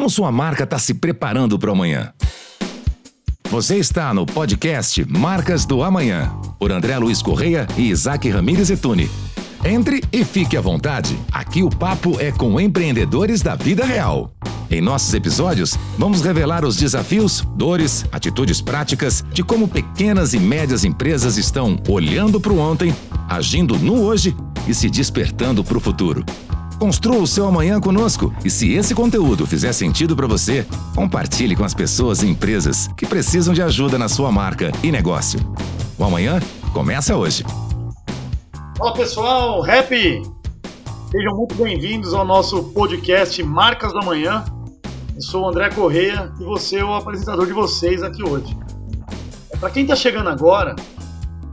como sua marca está se preparando para o amanhã? Você está no podcast Marcas do Amanhã, por André Luiz Correia e Isaac Ramírez Etune. Entre e fique à vontade. Aqui o papo é com empreendedores da vida real. Em nossos episódios, vamos revelar os desafios, dores, atitudes práticas de como pequenas e médias empresas estão olhando para o ontem, agindo no hoje e se despertando para o futuro. Construa o seu amanhã conosco e se esse conteúdo fizer sentido para você, compartilhe com as pessoas e empresas que precisam de ajuda na sua marca e negócio. O amanhã começa hoje. Olá pessoal, Rap! Sejam muito bem-vindos ao nosso podcast Marcas do Amanhã. Eu sou o André Correia e você é o apresentador de vocês aqui hoje. Para quem está chegando agora,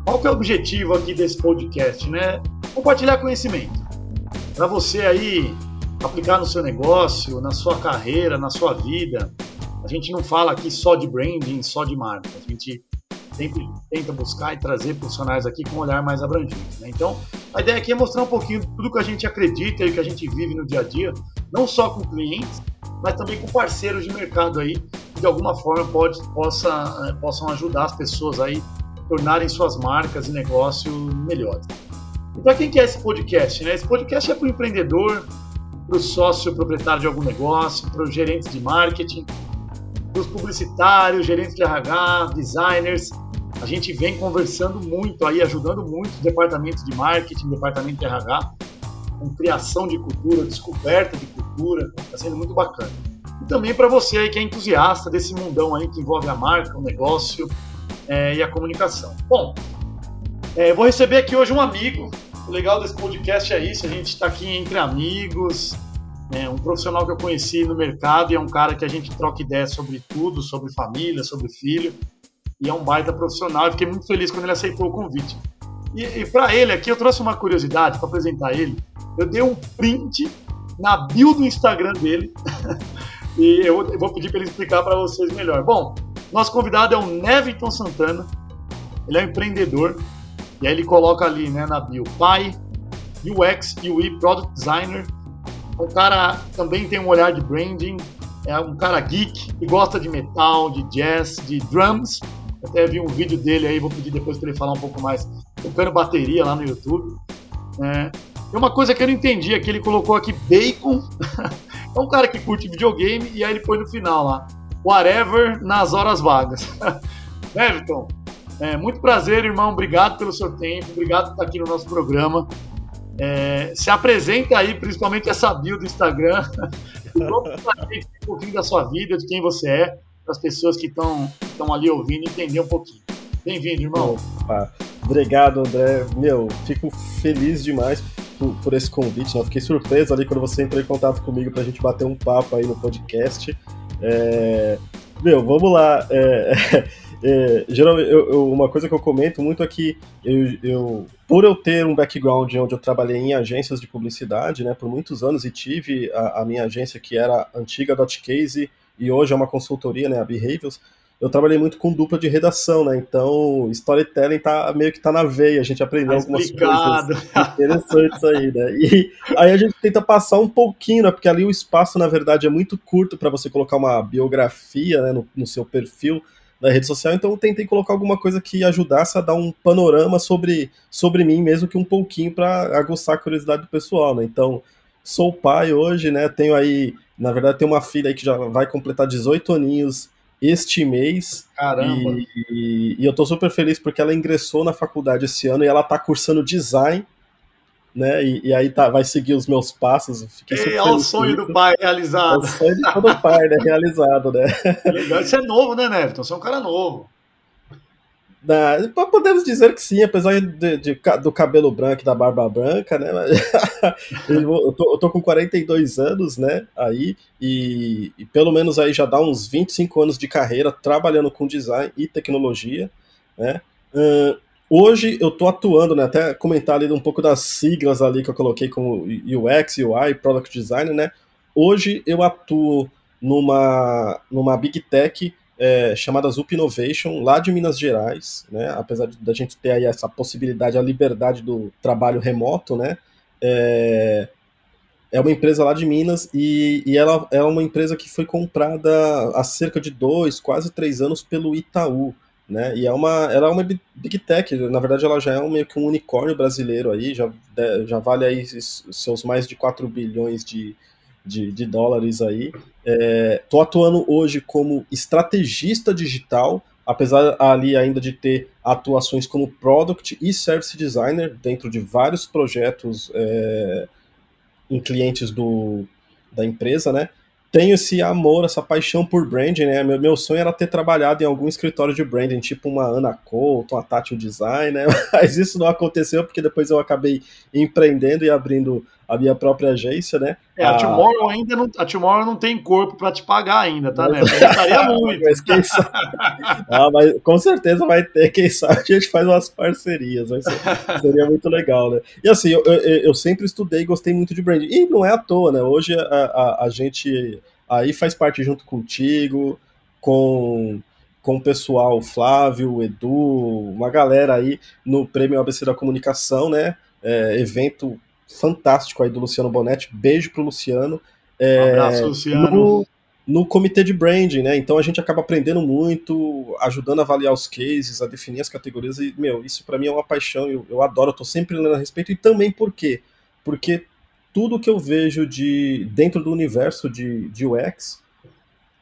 qual que é o objetivo aqui desse podcast, né? Compartilhar conhecimento. Para você aí aplicar no seu negócio, na sua carreira, na sua vida. A gente não fala aqui só de branding, só de marca. A gente sempre tenta buscar e trazer profissionais aqui com um olhar mais abrangente. Né? Então, a ideia aqui é mostrar um pouquinho tudo que a gente acredita e que a gente vive no dia a dia, não só com clientes, mas também com parceiros de mercado aí, que de alguma forma pode, possa, eh, possam ajudar as pessoas aí a tornarem suas marcas e negócio melhores. Para quem quer esse podcast? Né? Esse podcast é para o empreendedor, para o sócio proprietário de algum negócio, para os gerentes de marketing, para os publicitários, gerentes de RH, designers, a gente vem conversando muito aí, ajudando muito os departamentos de marketing, departamento de RH, com criação de cultura, descoberta de cultura, está sendo muito bacana. E também para você aí que é entusiasta desse mundão aí que envolve a marca, o negócio é, e a comunicação. Bom, é, vou receber aqui hoje um amigo. O legal desse podcast é isso, a gente está aqui entre amigos, é um profissional que eu conheci no mercado e é um cara que a gente troca ideias sobre tudo, sobre família, sobre filho e é um baita profissional. Eu fiquei muito feliz quando ele aceitou o convite. E, e para ele aqui, eu trouxe uma curiosidade para apresentar ele. Eu dei um print na bio do Instagram dele e eu, eu vou pedir para ele explicar para vocês melhor. Bom, nosso convidado é o Neviton Santana. Ele é um empreendedor e aí ele coloca ali né, na bio pai, UX, UI, Product Designer. O cara também tem um olhar de branding, é um cara geek e gosta de metal, de jazz, de drums até vi um vídeo dele aí, vou pedir depois para ele falar um pouco mais, tocando bateria lá no YouTube. É, e uma coisa que eu não entendi é que ele colocou aqui bacon. é um cara que curte videogame e aí ele põe no final lá, whatever nas horas vagas. Everton, é, muito prazer, irmão. Obrigado pelo seu tempo, obrigado por estar aqui no nosso programa. É, se apresenta aí, principalmente essa bio do Instagram. um pouquinho da sua vida, de quem você é para as pessoas que estão ali ouvindo entender um pouquinho. Bem-vindo, irmão. Opa. Obrigado, André. Meu, fico feliz demais por, por esse convite. Né? Fiquei surpreso ali quando você entrou em contato comigo para a gente bater um papo aí no podcast. É... Meu, vamos lá. É... É, geralmente, eu, eu, uma coisa que eu comento muito é que eu, eu, por eu ter um background onde eu trabalhei em agências de publicidade, né, por muitos anos e tive a, a minha agência que era antiga Dotcase e hoje é uma consultoria, né, a Behaviors, eu trabalhei muito com dupla de redação, né? Então, storytelling tá meio que tá na veia, a gente aprendeu tá algumas coisas interessantes aí, né? E aí a gente tenta passar um pouquinho, né? Porque ali o espaço, na verdade, é muito curto para você colocar uma biografia né, no, no, seu perfil da rede social, então eu tentei colocar alguma coisa que ajudasse a dar um panorama sobre, sobre mim, mesmo que um pouquinho para aguçar a curiosidade do pessoal, né? Então, sou pai hoje, né? Tenho aí na verdade, tem uma filha aí que já vai completar 18 aninhos este mês. Caramba! E, e, eu tô super feliz porque ela ingressou na faculdade esse ano e ela tá cursando design, né? E, e aí tá, vai seguir os meus passos. Fiquei é, o sonho do pai realizado. É o sonho de todo pai, né? Realizado, né? Legal. Isso é novo, né, Neverton? Você é um cara novo. Podemos dizer que sim, apesar de, de, do cabelo branco e da barba branca, né? eu, tô, eu tô com 42 anos, né? Aí, e, e, pelo menos aí já dá uns 25 anos de carreira trabalhando com design e tecnologia, né? Uh, hoje eu tô atuando, né? Até comentar ali um pouco das siglas ali que eu coloquei como UX, UI, Product Design, né? Hoje eu atuo numa, numa Big Tech é, chamada Zup Innovation, lá de Minas Gerais, né? Apesar da gente ter aí essa possibilidade, a liberdade do trabalho remoto, né? É, é uma empresa lá de Minas e, e ela é uma empresa que foi comprada há cerca de dois, quase três anos pelo Itaú. Né? E é uma, ela é uma big tech, na verdade ela já é um, meio que um unicórnio brasileiro aí, já, já vale aí seus mais de 4 bilhões de, de, de dólares aí. É, atuando hoje como estrategista digital, apesar ali ainda de ter atuações como product e service designer dentro de vários projetos é, em clientes do, da empresa, né? Tenho esse amor, essa paixão por branding, né? Meu, meu sonho era ter trabalhado em algum escritório de branding, tipo uma Ana Couto, uma Tati Design, né? Mas isso não aconteceu porque depois eu acabei empreendendo e abrindo a minha própria agência, né? É, a, a Tomorrow ainda não, a Tomorrow não tem corpo para te pagar ainda, tá, né? Gostaria muito. mas quem sabe... ah, mas com certeza vai ter, quem sabe a gente faz umas parcerias, seria muito legal, né? E assim, eu, eu, eu, sempre estudei e gostei muito de branding, e não é à toa, né? Hoje a, a, a gente aí faz parte junto contigo, com com o pessoal, Flávio, Edu, uma galera aí no Prêmio ABC da Comunicação, né? É, evento fantástico aí do Luciano Bonetti. Beijo pro Luciano. É, um abraço, Luciano. No, no comitê de branding, né? Então a gente acaba aprendendo muito, ajudando a avaliar os cases, a definir as categorias. E, meu, isso para mim é uma paixão, eu, eu adoro, eu tô sempre lendo a respeito. E também por quê? Porque tudo que eu vejo de dentro do universo de, de UX,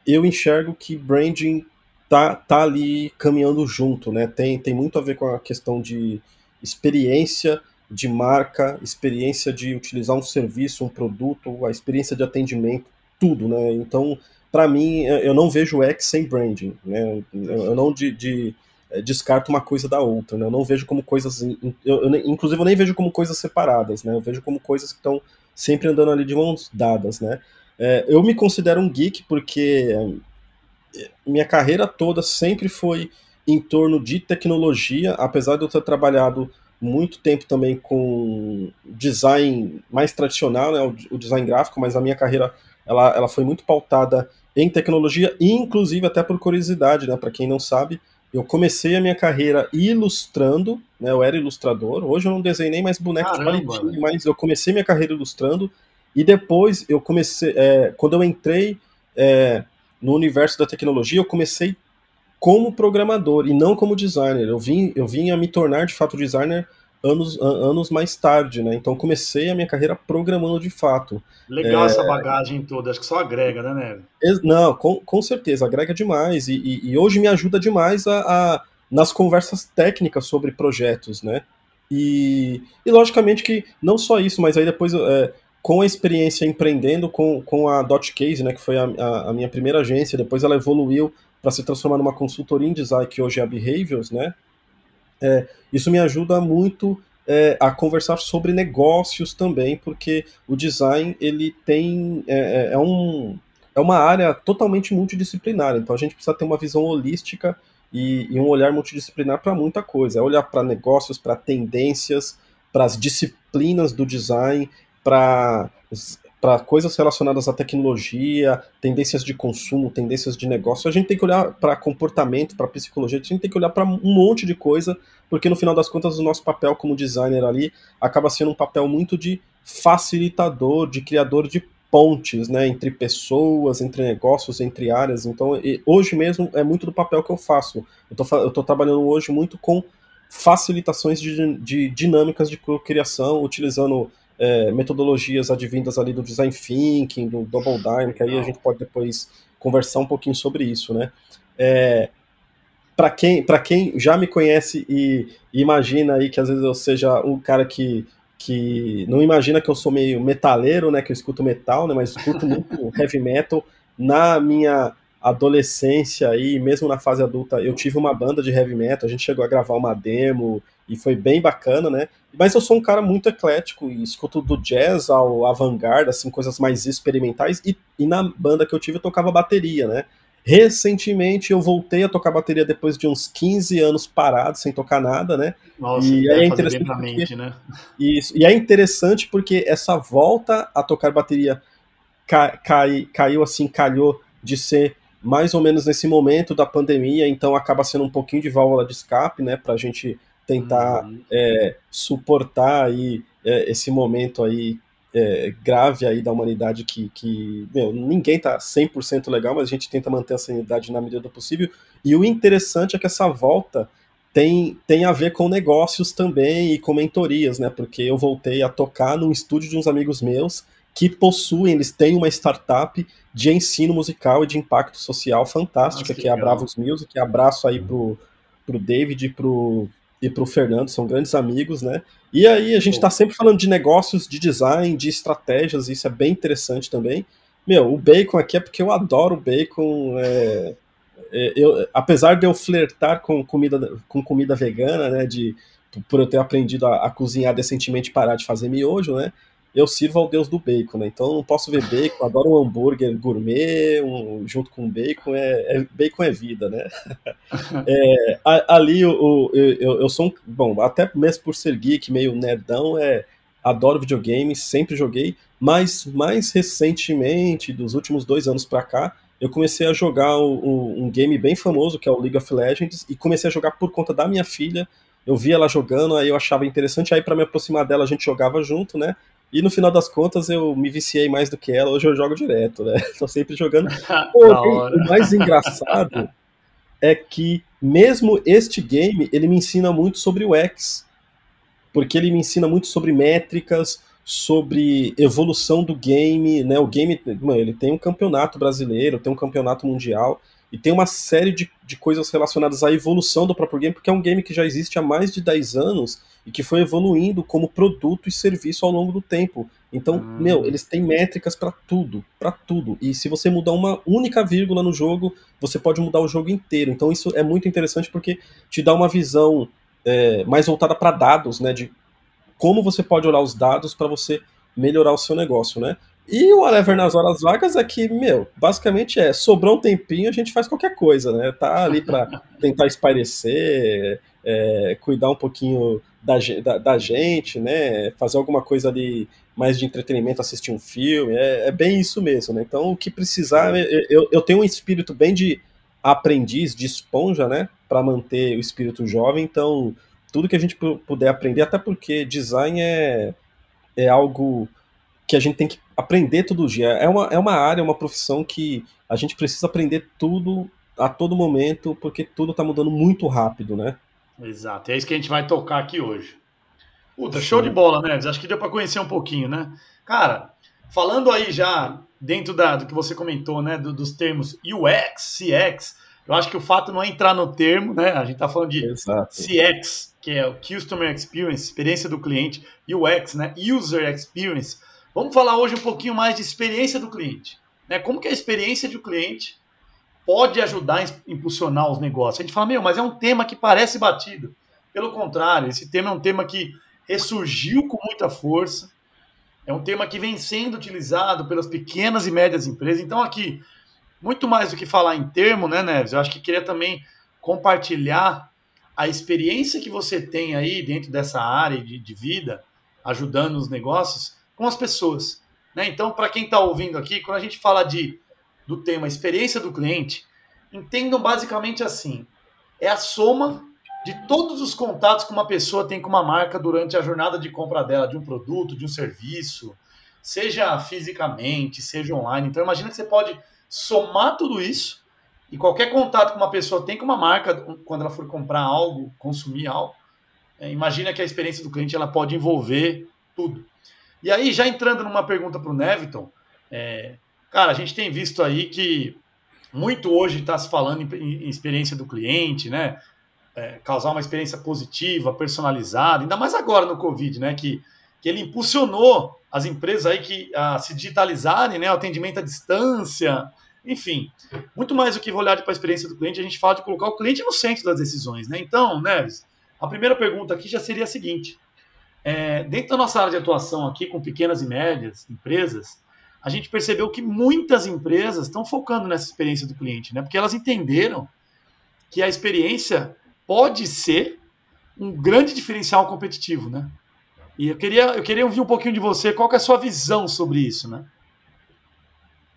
eu enxergo que branding tá, tá ali caminhando junto, né? Tem, tem muito a ver com a questão de experiência de marca, experiência de utilizar um serviço, um produto, a experiência de atendimento, tudo, né? Então, para mim, eu não vejo X sem branding, né? Eu não de, de eh, descarto uma coisa da outra, né? Eu não vejo como coisas, eu, eu, inclusive eu nem vejo como coisas separadas, né? Eu vejo como coisas que estão sempre andando ali de mãos dadas, né? É, eu me considero um geek porque eh, minha carreira toda sempre foi em torno de tecnologia, apesar de eu ter trabalhado muito tempo também com design mais tradicional, né, o, design gráfico, mas a minha carreira ela, ela foi muito pautada em tecnologia, inclusive até por curiosidade, né, para quem não sabe, eu comecei a minha carreira ilustrando, né, eu era ilustrador, hoje eu não desenhei mais bonecos bonitinhos, mas eu comecei minha carreira ilustrando, e depois eu comecei, é, quando eu entrei é, no universo da tecnologia, eu comecei como programador e não como designer. Eu vim, eu vim a me tornar de fato designer anos, anos mais tarde, né? Então comecei a minha carreira programando de fato. Legal é... essa bagagem toda, acho que só agrega, né, Neve? Não, com, com certeza, agrega demais. E, e, e hoje me ajuda demais a, a, nas conversas técnicas sobre projetos, né? E, e logicamente que não só isso, mas aí depois é, com a experiência empreendendo com, com a Dot Case, né, que foi a, a, a minha primeira agência, depois ela evoluiu para se transformar numa consultoria em design, que hoje é a Behaviors, né? É, isso me ajuda muito é, a conversar sobre negócios também, porque o design ele tem é, é, é um, é uma área totalmente multidisciplinar, então a gente precisa ter uma visão holística e, e um olhar multidisciplinar para muita coisa, é olhar para negócios, para tendências, para as disciplinas do design, para para coisas relacionadas à tecnologia, tendências de consumo, tendências de negócio, a gente tem que olhar para comportamento, para psicologia, a gente tem que olhar para um monte de coisa, porque no final das contas o nosso papel como designer ali acaba sendo um papel muito de facilitador, de criador de pontes, né, entre pessoas, entre negócios, entre áreas. Então, hoje mesmo é muito do papel que eu faço. Eu estou trabalhando hoje muito com facilitações de, de dinâmicas de criação, utilizando é, metodologias advindas ali do design thinking, do double que aí a gente pode depois conversar um pouquinho sobre isso, né? É, para quem, quem já me conhece e, e, imagina aí que às vezes eu seja um cara que, que não imagina que eu sou meio metaleiro, né, que eu escuto metal, né, mas escuto muito heavy metal. Na minha adolescência e mesmo na fase adulta, eu tive uma banda de heavy metal, a gente chegou a gravar uma demo e foi bem bacana, né? Mas eu sou um cara muito eclético e escuto do jazz ao avant-garde, assim, coisas mais experimentais. E, e, na banda que eu tive eu tocava bateria, né? Recentemente eu voltei a tocar bateria depois de uns 15 anos parado, sem tocar nada, né? Nossa, e é interessante porque, mente, né? Isso, e é interessante porque essa volta a tocar bateria ca, cai, caiu assim, calhou de ser mais ou menos nesse momento da pandemia, então acaba sendo um pouquinho de válvula de escape, né, para a gente tentar uhum. é, suportar aí é, esse momento aí é, grave aí da humanidade que, que meu, ninguém tá 100% legal, mas a gente tenta manter a sanidade na medida do possível. E o interessante é que essa volta tem, tem a ver com negócios também e com mentorias, né? Porque eu voltei a tocar num estúdio de uns amigos meus que possuem, eles têm uma startup de ensino musical e de impacto social fantástica, Nossa, que, que é a Bravos Music. Abraço aí pro, pro David e pro, e pro Fernando, são grandes amigos, né? E aí a gente está sempre falando de negócios, de design, de estratégias, isso é bem interessante também. Meu, o bacon aqui é porque eu adoro o bacon. É, é, eu, apesar de eu flertar com comida, com comida vegana, né? De, por eu ter aprendido a, a cozinhar decentemente parar de fazer miojo, né? Eu sirvo ao deus do bacon, né? Então eu não posso ver bacon, adoro um hambúrguer gourmet um, junto com bacon, é, é, bacon é vida, né? é, ali eu, eu, eu, sou um, bom, até mesmo por ser geek, meio nerdão, é, adoro videogames, sempre joguei, mas mais recentemente, dos últimos dois anos pra cá, eu comecei a jogar um, um game bem famoso, que é o League of Legends, e comecei a jogar por conta da minha filha, eu vi ela jogando, aí eu achava interessante, aí para me aproximar dela a gente jogava junto, né? E no final das contas eu me viciei mais do que ela, hoje eu jogo direto, né? Tô sempre jogando. O mais engraçado é que mesmo este game, ele me ensina muito sobre o X. Porque ele me ensina muito sobre métricas, sobre evolução do game, né? O game, mano, ele tem um campeonato brasileiro, tem um campeonato mundial, e tem uma série de, de coisas relacionadas à evolução do próprio game, porque é um game que já existe há mais de 10 anos e que foi evoluindo como produto e serviço ao longo do tempo. Então, hum. meu, eles têm métricas para tudo, para tudo. E se você mudar uma única vírgula no jogo, você pode mudar o jogo inteiro. Então, isso é muito interessante porque te dá uma visão é, mais voltada para dados, né? De como você pode olhar os dados para você melhorar o seu negócio, né? E o whatever nas horas vagas é que, meu, basicamente é, sobrou um tempinho, a gente faz qualquer coisa, né? Tá ali para tentar espairecer, é, cuidar um pouquinho da, da, da, gente, né? Fazer alguma coisa ali mais de entretenimento, assistir um filme, é, é bem isso mesmo, né? Então, o que precisar, eu, eu tenho um espírito bem de aprendiz, de esponja, né? Para manter o espírito jovem, então, tudo que a gente puder aprender, até porque design é, é algo que a gente tem que aprender todo dia. É uma, é uma área, uma profissão que a gente precisa aprender tudo a todo momento, porque tudo está mudando muito rápido, né? Exato, é isso que a gente vai tocar aqui hoje. Puta, show de bola, né? Acho que deu para conhecer um pouquinho, né? Cara, falando aí já dentro da, do que você comentou, né? Do, dos termos UX, CX, eu acho que o fato não é entrar no termo, né? A gente tá falando de Exato. CX, que é o Customer Experience, experiência do cliente, UX, né? User Experience. Vamos falar hoje um pouquinho mais de experiência do cliente. Né? Como que a experiência do cliente pode ajudar a impulsionar os negócios. A gente fala, meu, mas é um tema que parece batido. Pelo contrário, esse tema é um tema que ressurgiu com muita força, é um tema que vem sendo utilizado pelas pequenas e médias empresas. Então, aqui, muito mais do que falar em termo, né, Neves? Eu acho que queria também compartilhar a experiência que você tem aí dentro dessa área de, de vida, ajudando os negócios, com as pessoas. Né? Então, para quem está ouvindo aqui, quando a gente fala de do tema experiência do cliente, entendam basicamente assim: é a soma de todos os contatos que uma pessoa tem com uma marca durante a jornada de compra dela, de um produto, de um serviço, seja fisicamente, seja online. Então, imagina que você pode somar tudo isso e qualquer contato que uma pessoa tem com uma marca quando ela for comprar algo, consumir algo, é, imagina que a experiência do cliente ela pode envolver tudo. E aí, já entrando numa pergunta para o Neviton, é, Cara, a gente tem visto aí que muito hoje está se falando em, em, experiência do cliente, né? É, causar uma experiência positiva, personalizada, ainda mais agora no Covid, né? Que, que ele impulsionou as empresas aí que a se digitalizarem, né? O atendimento à distância, enfim, muito mais do que olhar para a experiência do cliente, a gente fala de colocar o cliente no centro das decisões, né? Então, Neves, a primeira pergunta aqui já seria a seguinte: é, dentro da nossa área de atuação aqui com pequenas e médias empresas, a gente percebeu que muitas empresas estão focando nessa experiência do cliente, né? Porque elas entenderam que a experiência pode ser um grande diferencial competitivo, né? E eu queria, eu queria ouvir um pouquinho de você, qual é a sua visão sobre isso, né?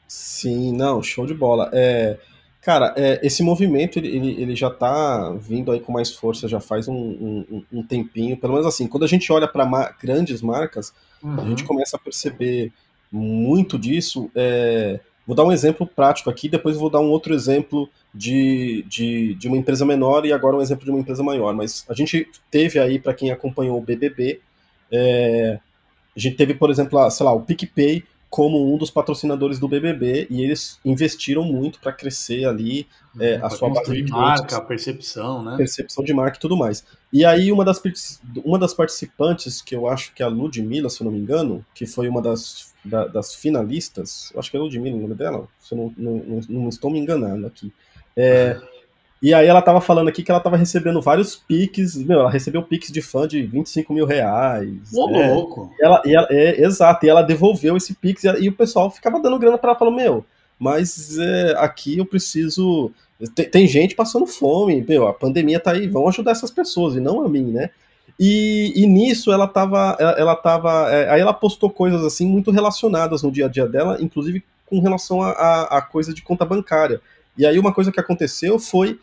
Sim, não, show de bola. É, Cara, é, esse movimento ele, ele, ele já está vindo aí com mais força já faz um, um, um, tempinho. Pelo menos assim, quando a gente olha para ma grandes marcas, uhum. a gente uhum. começa a perceber muito disso. É, vou dar um exemplo prático aqui, depois vou dar um outro exemplo de, de, de uma empresa menor e agora um exemplo de uma empresa maior. Mas a gente teve aí, para quem acompanhou o BBB, é, a gente teve, por exemplo, sei lá, o PicPay como um dos patrocinadores do BBB e eles investiram muito para crescer ali é, a sua base de marca, a percepção, né? Percepção de marca e tudo mais. E aí uma das, uma das participantes, que eu acho que é a Ludmilla, se eu não me engano, que foi uma das, da, das finalistas, eu acho que é a Ludmilla o nome dela, se eu não, não, não, não estou me enganando aqui. É, e aí ela tava falando aqui que ela tava recebendo vários piques, meu, ela recebeu piques de fã de 25 mil reais. Ô, é, louco! E ela, e ela, é, exato, e ela devolveu esse pix e, e, o pessoal ficava dando grana para ela, falou, meu, mas é, aqui eu preciso... Tem, tem, gente passando fome, meu, a pandemia tá aí, vamos ajudar essas pessoas, e não a mim, né? E, e nisso ela tava, ela, ela tava, é, aí ela postou coisas assim muito relacionadas no dia a dia dela, inclusive com relação a, a, a coisa de conta bancária. E aí uma coisa que aconteceu foi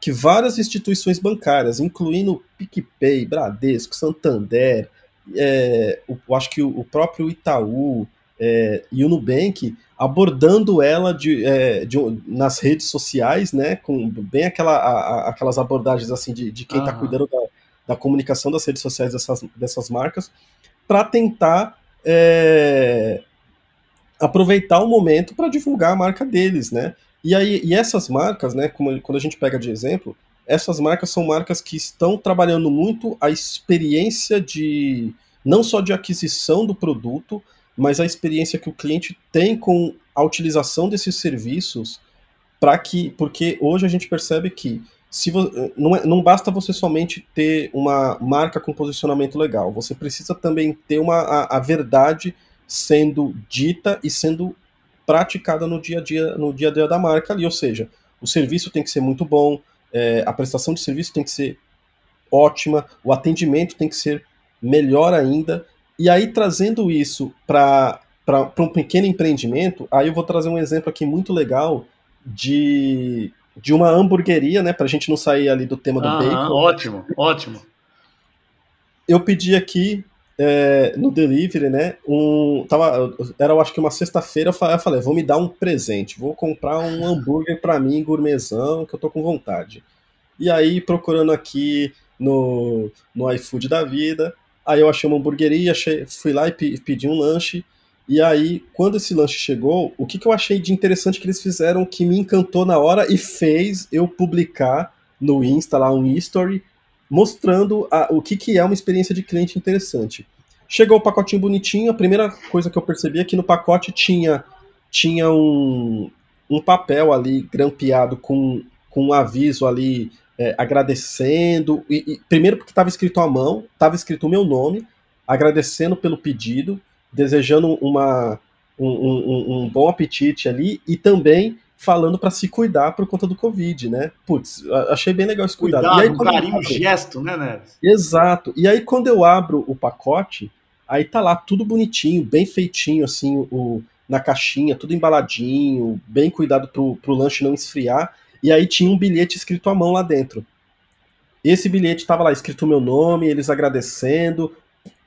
que várias instituições bancárias, incluindo PicPay, Bradesco, Santander, é, eu acho que o, o próprio Itaú é, e o Nubank, abordando ela de, é, de, nas redes sociais, né, com bem aquela, a, a, aquelas abordagens assim de, de quem está cuidando da, da, comunicação das redes sociais dessas, dessas marcas, para tentar é, aproveitar o momento para divulgar a marca deles, né? E aí, e essas marcas, né, como, quando a gente pega de exemplo, essas marcas são marcas que estão trabalhando muito a experiência de não só de aquisição do produto, mas a experiência que o cliente tem com a utilização desses serviços para que, porque hoje a gente percebe que se não, é, não basta você somente ter uma marca com posicionamento legal, você precisa também ter uma, a, a verdade sendo dita e sendo praticada no dia a dia, no dia a dia da marca ali, ou seja, o serviço tem que ser muito bom, é, a prestação de serviço tem que ser ótima, o atendimento tem que ser melhor ainda, e aí trazendo isso para um pequeno empreendimento, aí eu vou trazer um exemplo aqui muito legal de, de uma hamburgueria, né, para a gente não sair ali do tema do ah, bacon. Ótimo, ótimo. Eu pedi aqui é, no delivery, né? Um, tava, era, eu acho que uma sexta-feira, eu falei, vou me dar um presente, vou comprar um hambúrguer para mim, gourmetzão, que eu tô com vontade. E aí, procurando aqui no, no iFood da vida, aí eu achei uma hamburgueria, achei, fui lá e pedi um lanche. E aí, quando esse lanche chegou, o que, que eu achei de interessante que eles fizeram que me encantou na hora e fez eu publicar no Insta lá um history mostrando a, o que, que é uma experiência de cliente interessante. Chegou o pacotinho bonitinho, a primeira coisa que eu percebi é que no pacote tinha, tinha um, um papel ali grampeado com, com um aviso ali é, agradecendo. E, e, primeiro porque estava escrito à mão, estava escrito o meu nome, agradecendo pelo pedido, desejando uma, um, um, um bom apetite ali e também falando para se cuidar por conta do Covid, né? Putz, achei bem legal esse cuidado. cuidado e aí, um carinho, um gesto, né, Neves? Exato. E aí, quando eu abro o pacote, aí tá lá tudo bonitinho, bem feitinho, assim, o, na caixinha, tudo embaladinho, bem cuidado pro, pro lanche não esfriar. E aí tinha um bilhete escrito à mão lá dentro. Esse bilhete tava lá escrito o meu nome, eles agradecendo.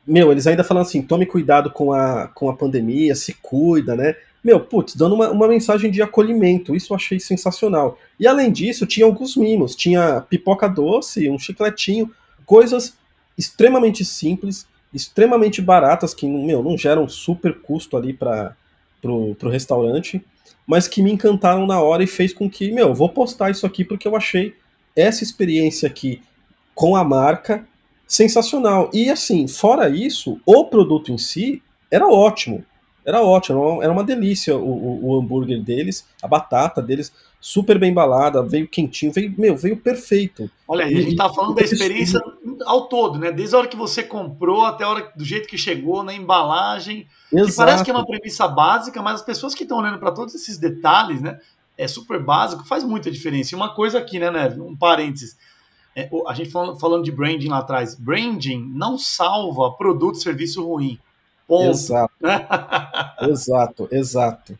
Meu, eles ainda falando assim: tome cuidado com a, com a pandemia, se cuida, né? meu, putz, dando uma, uma mensagem de acolhimento. Isso eu achei sensacional. E além disso, tinha alguns mimos. Tinha pipoca doce, um chicletinho, coisas extremamente simples, extremamente baratas, que, meu, não geram super custo ali para pro restaurante, mas que me encantaram na hora e fez com que, meu, vou postar isso aqui porque eu achei essa experiência aqui com a marca sensacional. E assim, fora isso, o produto em si era ótimo era ótimo, era uma delícia o, o, o, hambúrguer deles, a batata deles, super bem embalada, veio quentinho, veio, meu, veio perfeito. Olha, a gente tá falando da experiência ao todo, né? Desde a hora que você comprou até a hora do jeito que chegou, na embalagem. Exato. Que parece que é uma premissa básica, mas as pessoas que estão olhando para todos esses detalhes, né? É super básico, faz muita diferença. E uma coisa aqui, né, Neve? Um parênteses. É, a gente falando, falando de branding lá atrás, branding não salva produto e serviço ruim. Ponto. Exato. exato, exato.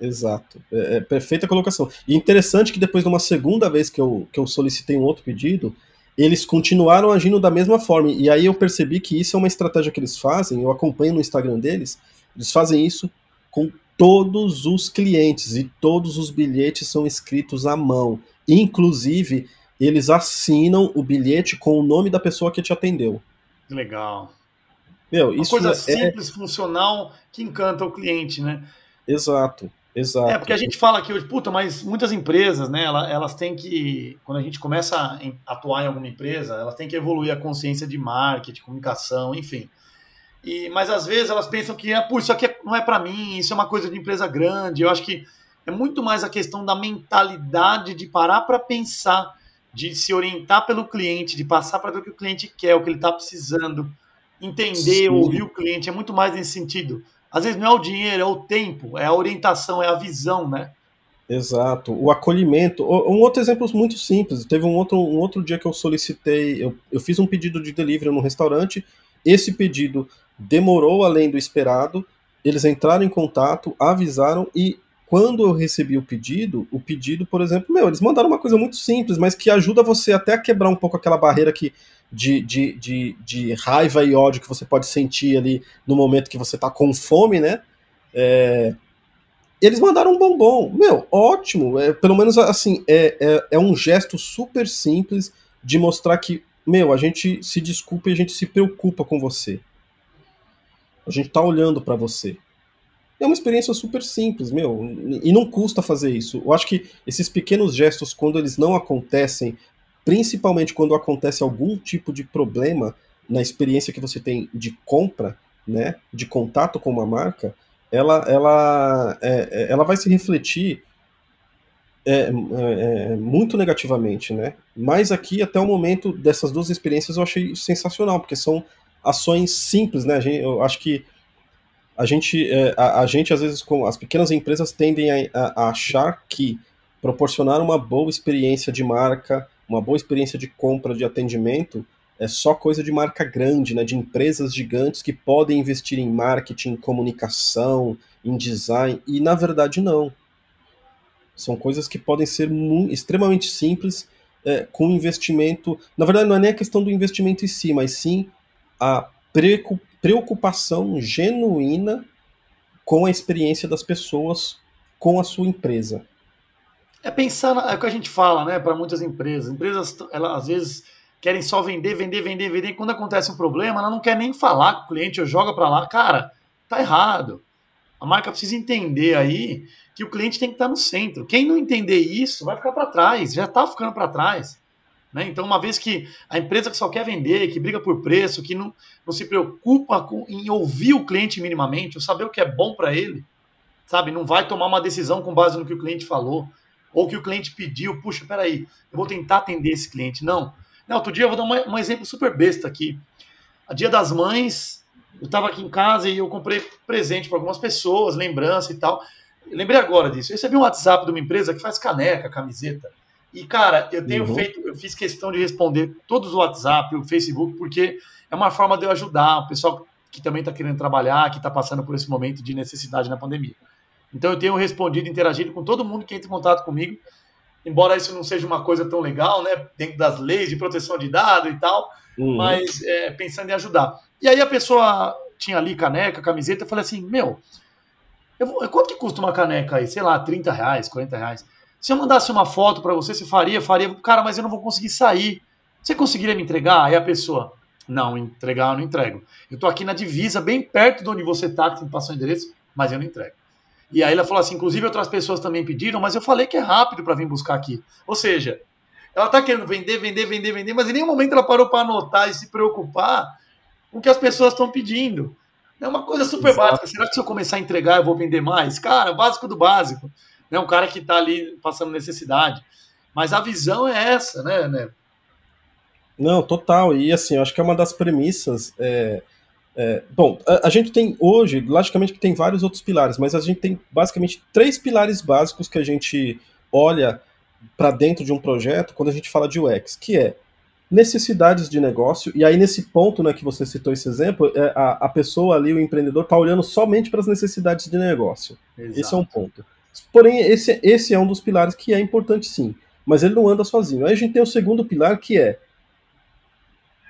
Exato. É, é, perfeita colocação. E interessante que depois de uma segunda vez que eu, que eu solicitei um outro pedido, eles continuaram agindo da mesma forma. E aí eu percebi que isso é uma estratégia que eles fazem, eu acompanho no Instagram deles, eles fazem isso com todos os clientes e todos os bilhetes são escritos à mão. Inclusive, eles assinam o bilhete com o nome da pessoa que te atendeu. Legal. Meu, Uma isso coisa é... simples, funcional, que encanta o cliente, né? Exato. Exato. É, porque a gente fala aqui hoje, puta, mas muitas empresas, né, elas, têm que, quando a gente começa a atuar em alguma empresa, elas têm que evoluir a consciência de marketing, comunicação, enfim. E, mas às vezes elas pensam que, ah, isso aqui não é para mim, isso é uma coisa de empresa grande. Eu acho que é muito mais a questão da mentalidade de parar para pensar, de se orientar pelo cliente, de passar para ver o que o cliente quer, o que ele está precisando, entender, Sim. ouvir o cliente. É muito mais nesse sentido às vezes não é o dinheiro, é o tempo, é a orientação, é a visão, né? Exato, o acolhimento. Um outro exemplo muito simples. Teve um outro, um outro dia que eu solicitei, eu, eu fiz um pedido de delivery no restaurante. Esse pedido demorou além do esperado. Eles entraram em contato, avisaram e quando eu recebi o pedido, o pedido, por exemplo, meu, eles mandaram uma coisa muito simples, mas que ajuda você até a quebrar um pouco aquela barreira que de, de, de, de, raiva e ódio que você pode sentir ali no momento que você tá com fome, né? É... Eles mandaram um bombom. Meu, ótimo. É, pelo menos assim, é, é, é, um gesto super simples de mostrar que, meu, a gente se desculpa e a gente se preocupa com você. A gente tá olhando para você. É uma experiência super simples, meu, e não custa fazer isso. Eu acho que esses pequenos gestos, quando eles não acontecem principalmente quando acontece algum tipo de problema na experiência que você tem de compra, né, de contato com uma marca, ela, ela, é, é ela vai se refletir é, é, é, muito negativamente, né? Mas aqui, até o momento dessas duas experiências, eu achei sensacional, porque são ações simples, né? Eu acho que a gente, é, a, a, gente às vezes, com as pequenas empresas tendem a, a achar que proporcionar uma boa experiência de marca, uma boa experiência de compra, de atendimento, é só coisa de marca grande, né, de empresas gigantes que podem investir em marketing, em comunicação, em design, e na verdade não. São coisas que podem ser extremamente simples, é, com investimento. Na verdade, não é nem a questão do investimento em si, mas sim a preocupação genuína com a experiência das pessoas com a sua empresa. É pensar, é o que a gente fala, né, para muitas empresas. Empresas, elas às vezes querem só vender, vender, vender, vender. E quando acontece um problema, ela não quer nem falar com o cliente ou joga para lá. Cara, tá errado. A marca precisa entender aí que o cliente tem que estar no centro. Quem não entender isso vai ficar para trás, já está ficando para trás. Né? Então, uma vez que a empresa que só quer vender, que briga por preço, que não, não se preocupa com, em ouvir o cliente minimamente, ou saber o que é bom para ele, sabe? Não vai tomar uma decisão com base no que o cliente falou ou que o cliente pediu, puxa, peraí, eu vou tentar atender esse cliente. Não. Não, outro dia eu vou dar uma, um exemplo super besta aqui. A Dia das Mães, eu estava aqui em casa e eu comprei presente para algumas pessoas, lembrança e tal. Eu lembrei agora disso. Eu recebi um WhatsApp de uma empresa que faz caneca, camiseta. E, cara, eu tenho uhum. feito, eu fiz questão de responder todos os WhatsApp, o Facebook, porque é uma forma de eu ajudar o pessoal que também está querendo trabalhar, que está passando por esse momento de necessidade na pandemia. Então eu tenho respondido, interagido com todo mundo que entra em contato comigo, embora isso não seja uma coisa tão legal, né, dentro das leis de proteção de dados e tal, uhum. mas é, pensando em ajudar. E aí a pessoa tinha ali caneca, camiseta, eu falei assim, meu, eu, quanto que custa uma caneca aí? Sei lá, 30 reais, 40 reais. Se eu mandasse uma foto para você, você faria? Faria. Cara, mas eu não vou conseguir sair. Você conseguiria me entregar? Aí a pessoa, não, entregar eu não entrego. Eu tô aqui na divisa, bem perto de onde você tá, que me passou o endereço, mas eu não entrego. E aí ela falou assim, inclusive outras pessoas também pediram, mas eu falei que é rápido para vir buscar aqui. Ou seja, ela está querendo vender, vender, vender, vender, mas em nenhum momento ela parou para anotar e se preocupar com o que as pessoas estão pedindo. É uma coisa super Exato. básica. Será que se eu começar a entregar eu vou vender mais? Cara, básico do básico. Né? Um cara que está ali passando necessidade. Mas a visão é essa, né, né? Não, total. E assim, eu acho que é uma das premissas. É é, bom, a, a, gente tem hoje, logicamente que tem vários outros pilares, mas a gente tem basicamente três pilares básicos que a gente olha para dentro de um projeto quando a gente fala de UX, que é necessidades de negócio, e aí nesse ponto né, que você citou esse exemplo, a, a pessoa ali, o empreendedor, está olhando somente para as necessidades de negócio. Exato. Esse é um ponto. Porém, esse, esse é um dos pilares que é importante sim, mas ele não anda sozinho. Aí a gente tem o segundo pilar que é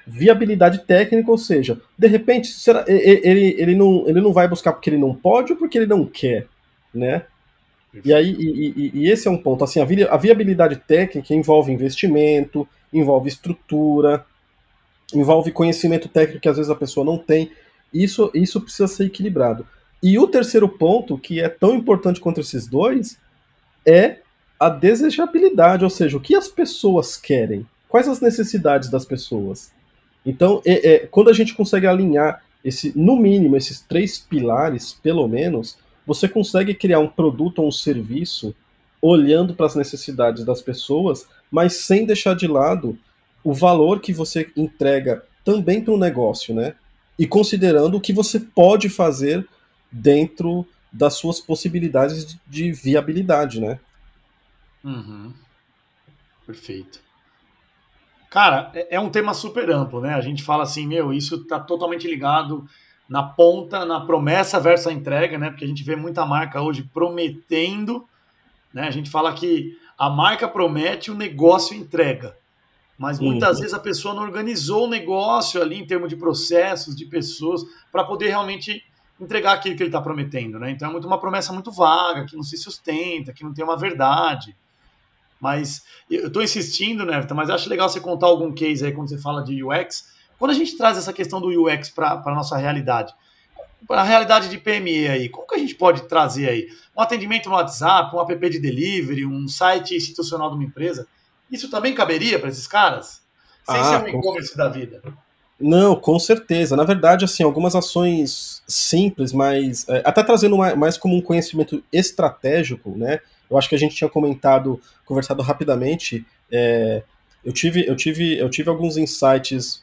viabilidade técnica, ou seja, de repente, será, ele, ele, não, ele não vai buscar porque ele não pode ou porque ele não quer, né? E aí, e, e, e esse é um ponto, assim, a, vi, a viabilidade técnica envolve investimento, envolve estrutura, envolve conhecimento técnico que às vezes a pessoa não tem, isso, isso precisa ser equilibrado. E o terceiro ponto, que é tão importante quanto esses dois, é a desejabilidade, ou seja, o que as pessoas querem, quais as necessidades das pessoas. Então, é, é, quando a gente consegue alinhar esse, no mínimo, esses três pilares, pelo menos, você consegue criar um produto ou um serviço olhando para as necessidades das pessoas, mas sem deixar de lado o valor que você entrega também para o negócio, né? E considerando o que você pode fazer dentro das suas possibilidades de viabilidade, né? Uhum. Perfeito. Cara, é, é um tema super amplo, né? A gente fala assim, meu, isso está totalmente ligado na ponta, na promessa versus a entrega, né? Porque a gente vê muita marca hoje prometendo, né? A gente fala que a marca promete, o negócio entrega. Mas muitas uhum. vezes a pessoa não organizou o negócio ali em termos de processos, de pessoas, para poder realmente entregar aquilo que ele está prometendo, né? Então é muito uma promessa muito vaga, que não se sustenta, que não tem uma verdade. Mas eu estou insistindo, né, mas acho legal você contar algum case aí quando você fala de UX. Quando a gente traz essa questão do UX para a nossa realidade, para a realidade de PME aí, como que a gente pode trazer aí? Um atendimento no WhatsApp, um app de delivery, um site institucional de uma empresa, isso também caberia para esses caras? Sem ah, ser um e-commerce da vida. Não, com certeza. Na verdade, assim, algumas ações simples, mas é, até trazendo mais, mais como um conhecimento estratégico, né? Eu acho que a gente tinha comentado, conversado rapidamente. É, eu, tive, eu, tive, eu tive alguns insights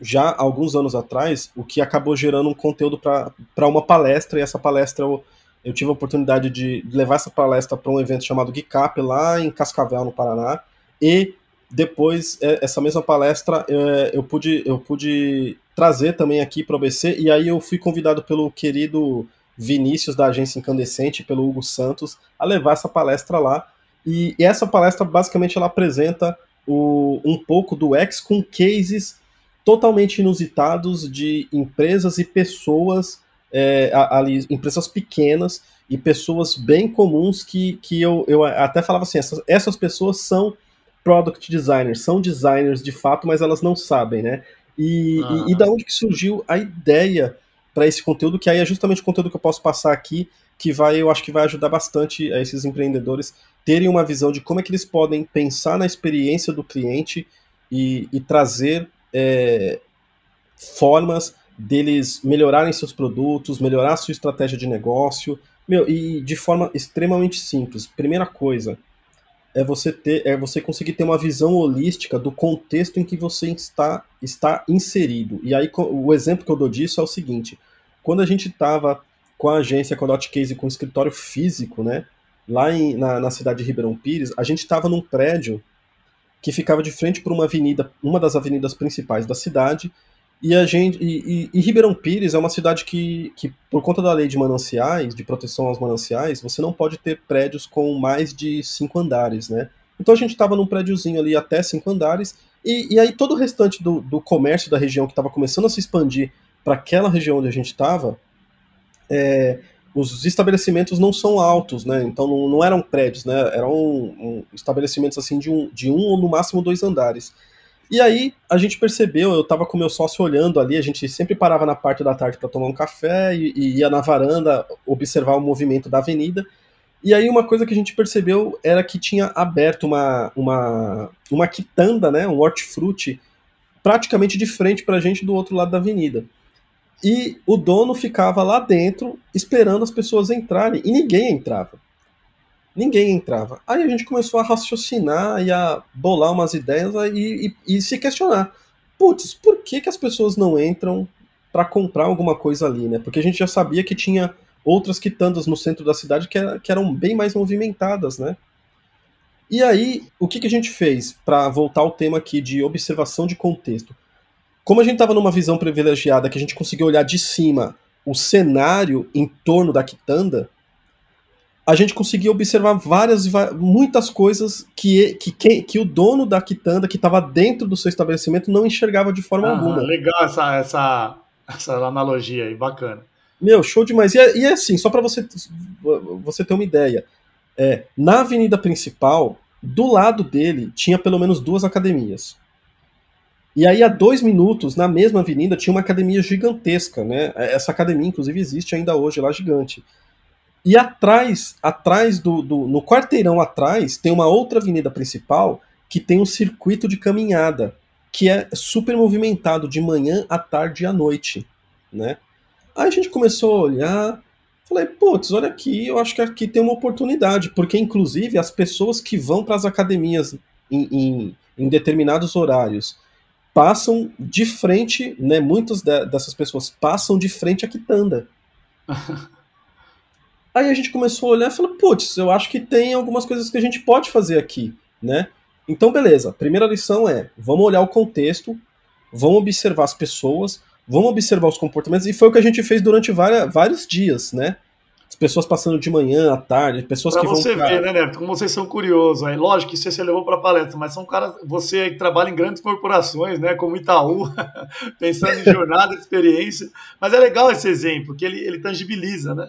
já há alguns anos atrás, o que acabou gerando um conteúdo para uma palestra, e essa palestra eu, eu tive a oportunidade de levar essa palestra para um evento chamado GeekUp lá em Cascavel, no Paraná, e depois é, essa mesma palestra é, eu pude, eu pude trazer também aqui para o ABC, e aí eu fui convidado pelo querido Vinícius da agência Incandescente, pelo Hugo Santos, a levar essa palestra lá. E, e essa palestra basicamente ela apresenta o, um pouco do X com cases totalmente inusitados de empresas e pessoas é, ali, empresas pequenas e pessoas bem comuns que, que eu, eu até falava assim, essas, essas pessoas são product designers, são designers de fato, mas elas não sabem, né? E, e, e da onde que surgiu a ideia para esse conteúdo, que aí é justamente o conteúdo que eu posso passar aqui, que vai, eu acho que vai ajudar bastante a esses empreendedores terem uma visão de como é que eles podem pensar na experiência do cliente e, e trazer é, formas deles melhorarem seus produtos, melhorar sua estratégia de negócio, meu, e de forma extremamente simples. Primeira coisa é você ter, é você conseguir ter uma visão holística do contexto em que você está, está inserido. E aí o exemplo que eu dou disso é o seguinte: quando a gente estava com a agência, com a Dotcase, com o escritório físico, né, lá em, na, na cidade de Ribeirão Pires, a gente estava num prédio que ficava de frente para uma avenida, uma das avenidas principais da cidade, e a gente e, e, e, Ribeirão Pires é uma cidade que, que, por conta da lei de mananciais, de proteção aos mananciais, você não pode ter prédios com mais de cinco andares, né? Então a gente estava num prédiozinho ali até cinco andares, e, e aí todo o restante do, do comércio da região que estava começando a se expandir para aquela região onde a gente estava, é, os estabelecimentos não são altos, né? Então não, não eram prédios, né? Eram um, estabelecimentos assim de um, de um ou no máximo dois andares. E aí a gente percebeu, eu estava com meu sócio olhando ali, a gente sempre parava na parte da tarde para tomar um café e, e, ia na varanda observar o movimento da avenida. E aí uma coisa que a gente percebeu era que tinha aberto uma, uma, uma quitanda, né, um hortifruti, praticamente de frente para a gente do outro lado da avenida. E o dono ficava lá dentro esperando as pessoas entrarem e ninguém entrava. Ninguém entrava. Aí a gente começou a raciocinar e a bolar umas ideias e, e, e se questionar. Putz, por que, que as pessoas não entram para comprar alguma coisa ali, né? Porque a gente já sabia que tinha outras quitandas no centro da cidade que, era, que eram bem mais movimentadas, né? E aí, o que, que a gente fez para voltar ao tema aqui de observação de contexto? Como a gente estava numa visão privilegiada, que a gente conseguiu olhar de cima o cenário em torno da quitanda, a gente conseguia observar várias, muitas coisas que, que, que, o dono da quitanda, que estava dentro do seu estabelecimento, não enxergava de forma ah, alguma. Legal essa, essa, essa analogia aí, bacana. Meu, show demais. E é, e é assim, só para você, você ter uma ideia. É, na avenida principal, do lado dele, tinha pelo menos duas academias. E aí, há dois minutos, na mesma avenida, tinha uma academia gigantesca, né? Essa academia, inclusive, existe ainda hoje lá, gigante. E atrás, atrás do, do, no quarteirão atrás, tem uma outra avenida principal que tem um circuito de caminhada, que é super movimentado de manhã à tarde e à noite, né? Aí a gente começou a olhar, falei, putz, olha aqui, eu acho que aqui tem uma oportunidade, porque inclusive as pessoas que vão para as academias em, em, em, determinados horários passam de frente, né? Muitas de, dessas pessoas passam de frente à quitanda. Aí a gente começou a olhar e falou, putz, eu acho que tem algumas coisas que a gente pode fazer aqui, né? Então, beleza. Primeira lição é, vamos olhar o contexto, vamos observar as pessoas, vamos observar os comportamentos, e foi o que a gente fez durante várias, vários dias, né? As pessoas passando de manhã à tarde, pessoas pra que vão. Você ver, né, Neto? Como vocês são curiosos. Aí, lógico que isso você levou para palestra, mas são caras. Você que trabalha em grandes corporações, né? Como Itaú, pensando em jornada, experiência. Mas é legal esse exemplo, que ele, ele tangibiliza, né?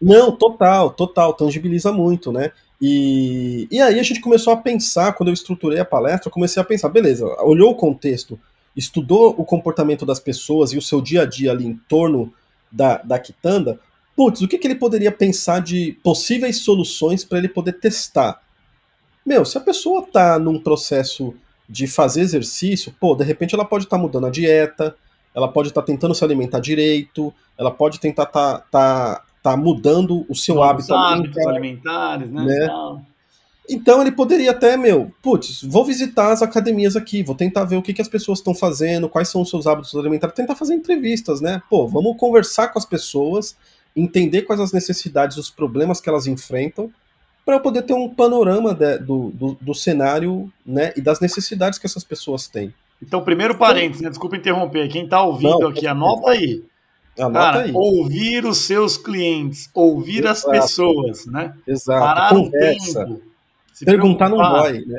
Não, total, total, tangibiliza muito, né? E, e aí a gente começou a pensar, quando eu estruturei a palestra, eu comecei a pensar, beleza, olhou o contexto, estudou o comportamento das pessoas e o seu dia a dia ali em torno da, da quitanda, putz, o que, que ele poderia pensar de possíveis soluções para ele poder testar? Meu, se a pessoa tá num processo de fazer exercício, pô, de repente ela pode estar tá mudando a dieta, ela pode estar tá tentando se alimentar direito, ela pode tentar tá, tá, tá mudando o seu hábito hábitos alimentares, né? né? Então ele poderia até, meu, putz, vou visitar as academias aqui, vou tentar ver o que, que as pessoas estão fazendo, quais são os seus hábitos alimentares, tentar fazer entrevistas, né? Pô, vamos conversar com as pessoas entender quais as necessidades, os problemas que elas enfrentam, para eu poder ter um panorama de, do, do, do, cenário né, e das necessidades que essas pessoas têm. Então, primeiro parênteses, né, desculpa interromper, quem está ouvindo Não, aqui, anota aí. Anota Cara, aí. ouvir os seus clientes, ouvir Exato. as pessoas, né? Exato. Parar Conversa. tempo. Perguntar não dói, né?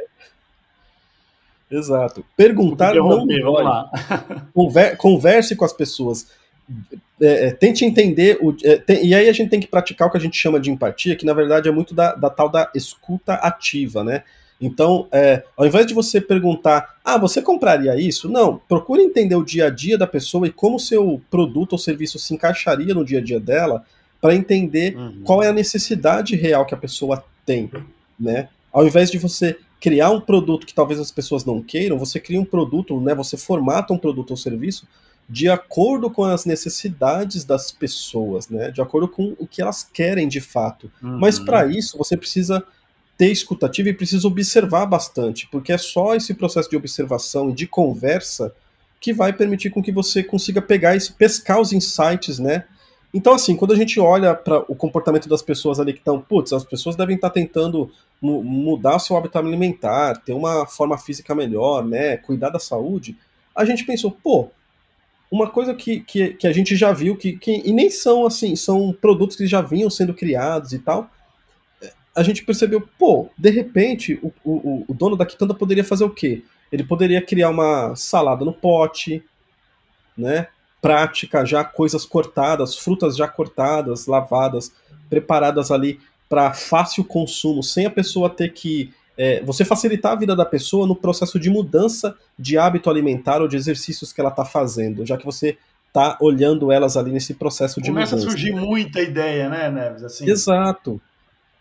Exato. Perguntar não dói. Converse com as pessoas é, tente entender, o, é, tem, e aí a gente tem que praticar o que a gente chama de empatia, que na verdade é muito da, da tal da escuta ativa, né? Então, é, ao invés de você perguntar, ah, você compraria isso? Não, procure entender o dia a dia da pessoa e como o seu produto ou serviço se encaixaria no dia a dia dela, para entender uhum. qual é a necessidade real que a pessoa tem, né? Ao invés de você criar um produto que talvez as pessoas não queiram, você cria um produto, né? Você formata um produto ou serviço de acordo com as necessidades das pessoas, né? De acordo com o que elas querem de fato. Uhum. Mas para isso você precisa ter escutativa e precisa observar bastante, porque é só esse processo de observação e de conversa que vai permitir com que você consiga pegar e pescar os insights, né? Então, assim, quando a gente olha para o comportamento das pessoas ali que estão, putz, as pessoas devem estar tá tentando mu mudar seu hábito alimentar, ter uma forma física melhor, né? Cuidar da saúde, a gente pensou, pô, uma coisa que, que, que, a gente já viu, que, que e nem são assim, são produtos que já vinham sendo criados e tal. A gente percebeu, pô, de repente o, o, o dono da quitanda poderia fazer o quê? Ele poderia criar uma salada no pote, né? Prática, já coisas cortadas, frutas já cortadas, lavadas, preparadas ali para fácil consumo, sem a pessoa ter que é, você facilitar a vida da pessoa no processo de mudança de hábito alimentar ou de exercícios que ela está fazendo, já que você está olhando elas ali nesse processo de Começa mudança. Começa a surgir muita ideia, né, Neves? Assim. Exato.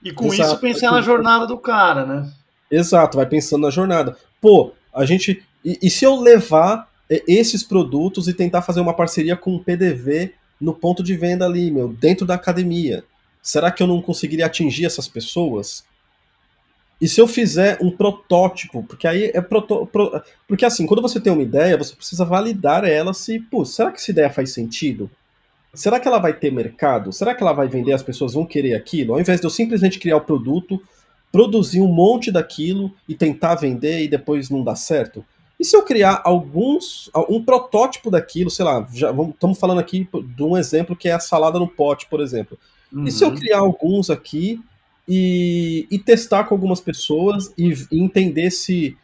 E com Exato. isso pensar na jornada do cara, né? Exato, vai pensando na jornada. Pô, a gente. E, e se eu levar é, esses produtos e tentar fazer uma parceria com o PDV no ponto de venda ali, meu, dentro da academia? Será que eu não conseguiria atingir essas pessoas? E se eu fizer um protótipo, porque aí é proto, pro, porque assim, quando você tem uma ideia, você precisa validar ela se, pô, será que essa ideia faz sentido? Será que ela vai ter mercado? Será que ela vai vender? As pessoas vão querer aquilo? Ao invés de eu simplesmente criar o produto, produzir um monte daquilo e tentar vender e depois não dar certo? E se eu criar alguns, um protótipo daquilo, sei lá, já estamos falando aqui de um exemplo que é a salada no pote, por exemplo. Uhum. E se eu uhum. criar alguns aqui e, e testar com algumas pessoas e, e entender se,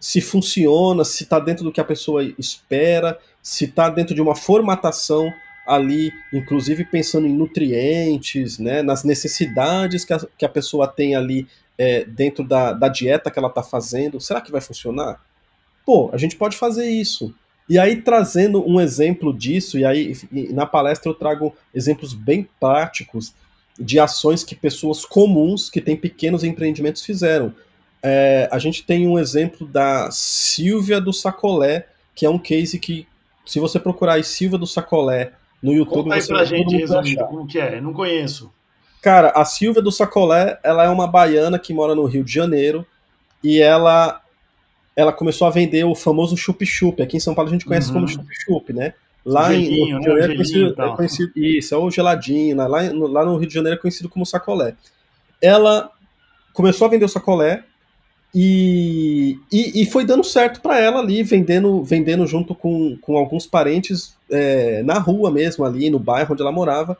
se funciona, se está dentro do que a pessoa espera, se está dentro de uma formatação ali, inclusive pensando em nutrientes, né, nas necessidades que a, que a pessoa tem ali é, dentro da, da dieta que ela está fazendo. Será que vai funcionar? Pô, a gente pode fazer isso. E aí, trazendo um exemplo disso, e aí na palestra eu trago exemplos bem práticos de ações que pessoas comuns que têm pequenos empreendimentos fizeram. É, a gente tem um exemplo da Silvia do Sacolé, que é um case que, se você procurar aí Silvia do Sacolé no YouTube, Conta aí você pra gente, resumindo, como que é? Eu não conheço. Cara, a Silvia do Sacolé, ela é uma baiana que mora no Rio de Janeiro e ela ela começou a vender o famoso chup-chup. Aqui em São Paulo a gente conhece Uhum. como chup-chup, né? Lá em, no Rio de né? Janeiro é conhecido, tal. é conhecido- Isso, é o geladinho. né? Lá, no- lá no Rio de Janeiro é conhecido como sacolé. Ela começou a vender o sacolé e, e, e foi dando certo para ela ali, vendendo, vendendo junto com, com alguns parentes é, na rua mesmo, ali no bairro onde ela morava.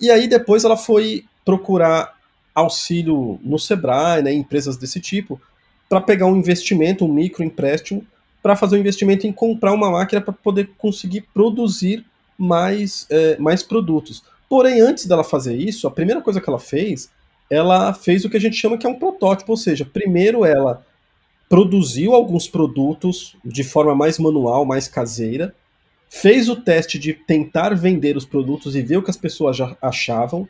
E aí depois ela foi procurar auxílio no Sebrae, né, em empresas desse tipo, para pegar um investimento, um microempréstimo, para fazer um investimento em comprar uma máquina para poder conseguir produzir mais, é, mais produtos. Porém, antes dela fazer isso, a primeira coisa que ela fez, ela fez o que a gente chama que é um protótipo, ou seja, primeiro ela produziu alguns produtos de forma mais manual, mais caseira, fez o teste de tentar vender os produtos e ver o que as pessoas já achavam,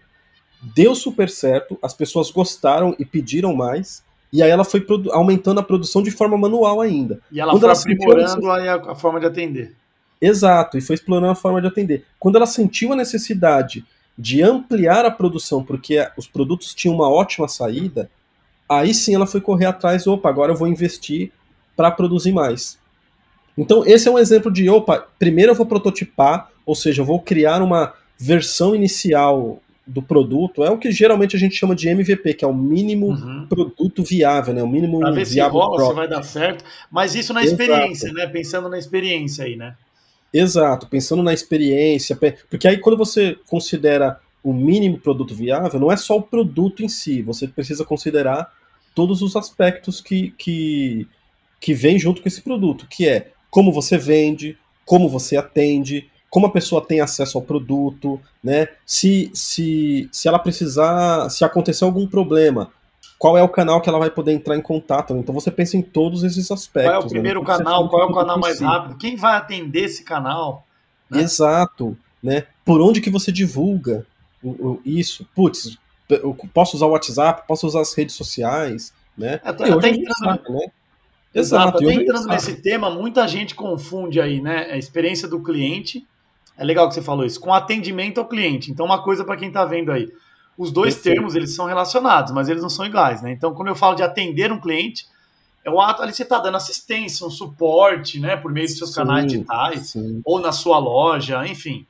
deu super certo, as pessoas gostaram e pediram mais, e aí ela foi aumentando a produção de forma manual ainda. E ela Quando foi ela aprimorando a, a forma de atender. Exato, e foi explorando a forma de atender. Quando ela sentiu a necessidade de ampliar a produção, porque os produtos tinham uma ótima saída, aí sim ela foi correr atrás, opa, agora eu vou investir para produzir mais. Então, esse é um exemplo de, opa, primeiro eu vou prototipar, ou seja, eu vou criar uma versão inicial do produto, é o que geralmente a gente chama de MVP, que é o mínimo Uhum. produto viável, né? O mínimo Pra ver se viável rola, se product. vai dar certo. Mas isso na Exato. experiência, né? Pensando na experiência aí, né? Exato, pensando na experiência, pe- porque aí quando você considera o mínimo produto viável, não é só o produto em si, você precisa considerar todos os aspectos que, que, que vêm junto com esse produto, que é como você vende, como você atende, como a pessoa tem acesso ao produto, né? Se, se, se ela precisar, se acontecer algum problema, qual é o canal que ela vai poder entrar em contato? Então você pensa em todos esses aspectos. Qual é o né? primeiro precisa canal? Qual é o canal mais si. rápido? Quem vai atender esse canal? né? Exato, né? Por onde que você divulga isso? Putz, eu posso usar o WhatsApp, posso usar as redes sociais, né? Até- hoje até a gente entrando- sabe, né? Exato, até entrando nesse tema, muita gente confunde aí, né? A experiência do cliente. É legal que você falou isso, com atendimento ao cliente. Então, uma coisa para quem está vendo aí. Os dois Perfeito. termos, eles são relacionados, mas eles não são iguais, né? Então, quando eu falo de atender um cliente, é o ato ali você está dando assistência, um suporte, né? Por meio dos seus Sim, canais digitais, sim, ou na sua loja, enfim.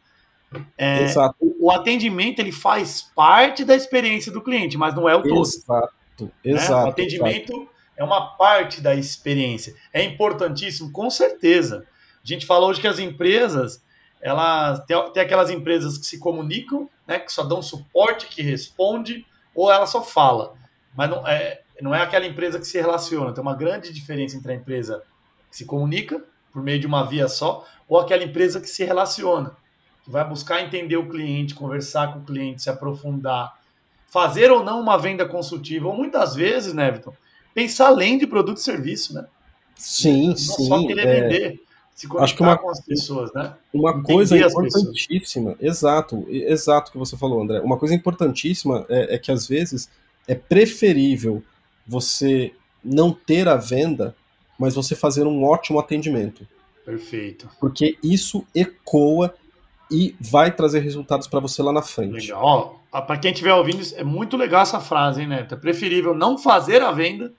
É, Exato, o, o atendimento, ele faz parte da experiência do cliente, mas não é o todo. exato, né? exato. O atendimento é uma parte da experiência. É importantíssimo, com certeza. A gente fala hoje que as empresas, elas tem, tem aquelas empresas que se comunicam, né, que só dão suporte, que responde, ou ela só fala. Mas não é, não é aquela empresa que se relaciona. Tem uma grande diferença entre a empresa que se comunica por meio de uma via só, ou aquela empresa que se relaciona, que vai buscar entender o cliente, conversar com o cliente, se aprofundar, fazer ou não uma venda consultiva, ou muitas vezes, né, Vitor, pensar além de produto e serviço, né? Sim, Não só sim. querer é, vender, se conectar Acho que uma- com as pessoas, né? Uma Entender coisa importantíssima, exato, exato que você falou, André. Uma coisa importantíssima é, é que às vezes é preferível você não ter a venda, mas você fazer um ótimo atendimento, Perfeito. porque isso ecoa e vai trazer resultados para você lá na frente. Legal. Para quem estiver ouvindo, é muito legal essa frase, hein, Neto? É preferível não fazer a venda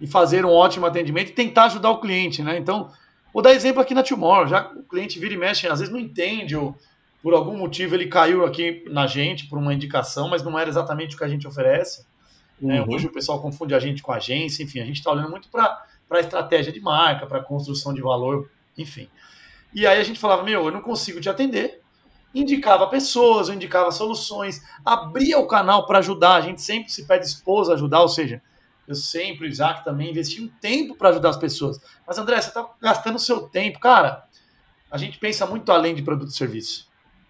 e fazer um ótimo atendimento e tentar ajudar o cliente, né? Então, vou dar exemplo aqui na Tomorrow, já o cliente vira e mexe, às vezes não entende, ou por algum motivo ele caiu aqui na gente por uma indicação, mas não era exatamente o que a gente oferece. né? Uhum. Hoje o pessoal confunde a gente com a agência, enfim, a gente está olhando muito para a estratégia de marca, para construção de valor, enfim. E aí a gente falava, meu, eu não consigo te atender, indicava pessoas, indicava soluções, abria o canal para ajudar. A gente sempre se pede esposa a ajudar, ou seja, eu sempre, o Isaac também, investi um tempo para ajudar as pessoas. Mas, André, você está gastando o seu tempo. Cara, a gente pensa muito além de produto e serviço.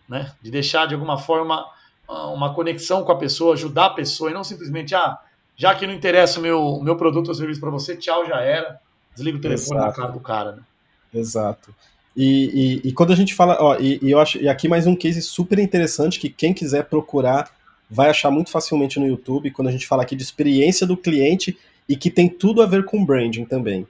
Né? De deixar, de alguma forma, uma conexão com a pessoa, ajudar a pessoa, e não simplesmente, ah, já que não interessa o meu, meu produto ou serviço para você, tchau, já era. Desliga o telefone Exato. na cara do cara. Né? Exato. E, e, e, quando a gente fala, ó, e, e, eu acho, e aqui mais um case super interessante que quem quiser procurar vai achar muito facilmente no YouTube, quando a gente fala aqui de experiência do cliente e que tem tudo a ver com branding também.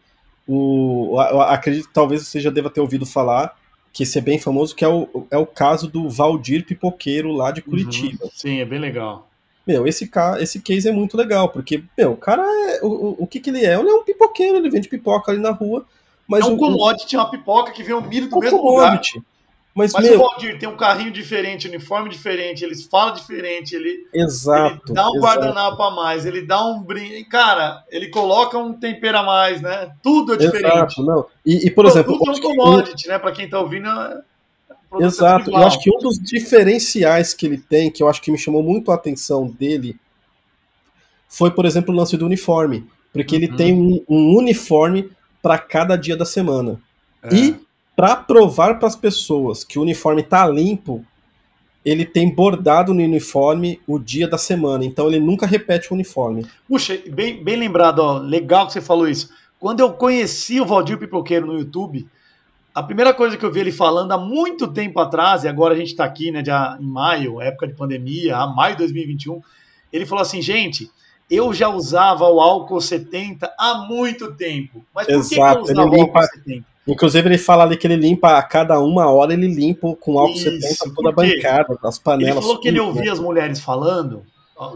O, eu acredito que talvez você já deva ter ouvido falar, que esse é bem famoso, que é o, é o caso do Valdir Pipoqueiro lá de uhum. Curitiba. Uhum, sim, é bem legal. Meu, esse, esse case é muito legal, porque, meu, o cara, é, o, o que que ele é? Ele é um pipoqueiro, ele vende pipoca ali na rua, mas é um o, commodity, uma pipoca que vem o milho do mesmo commodity. lugar. Mas, Mas meu... o Valdir tem um carrinho diferente, uniforme diferente, eles falam diferente, ele, exato, ele dá um guardanapo a mais, ele dá um brinco. Cara, ele coloca um tempero a mais, né? Tudo é diferente. Exato, não. E, e por exemplo. Tudo é um commodity, né? Para quem tá ouvindo. É... Exato, eu acho que um dos diferenciais que ele tem, que eu acho que me chamou muito a atenção dele, foi, por exemplo, o lance do uniforme. Porque uhum. ele tem um, um uniforme para cada dia da semana. É. E para provar para as pessoas que o uniforme está limpo, ele tem bordado no uniforme o dia da semana. Então ele nunca repete o uniforme. Puxa, bem, bem lembrado, ó, legal que você falou isso. Quando eu conheci o Valdir Pipoqueiro no YouTube, a primeira coisa que eu vi ele falando há muito tempo atrás, e agora a gente está aqui, né, já em maio, época de pandemia, a maio de 2021, ele falou assim, gente, eu já usava o álcool 70 há muito tempo. Mas por Exato, que, eu usava o álcool 70? Inclusive, ele fala ali que ele limpa a cada uma hora, ele limpa com álcool Isso, 70 toda a bancada, as panelas. Ele falou que ele ouvia as mulheres falando,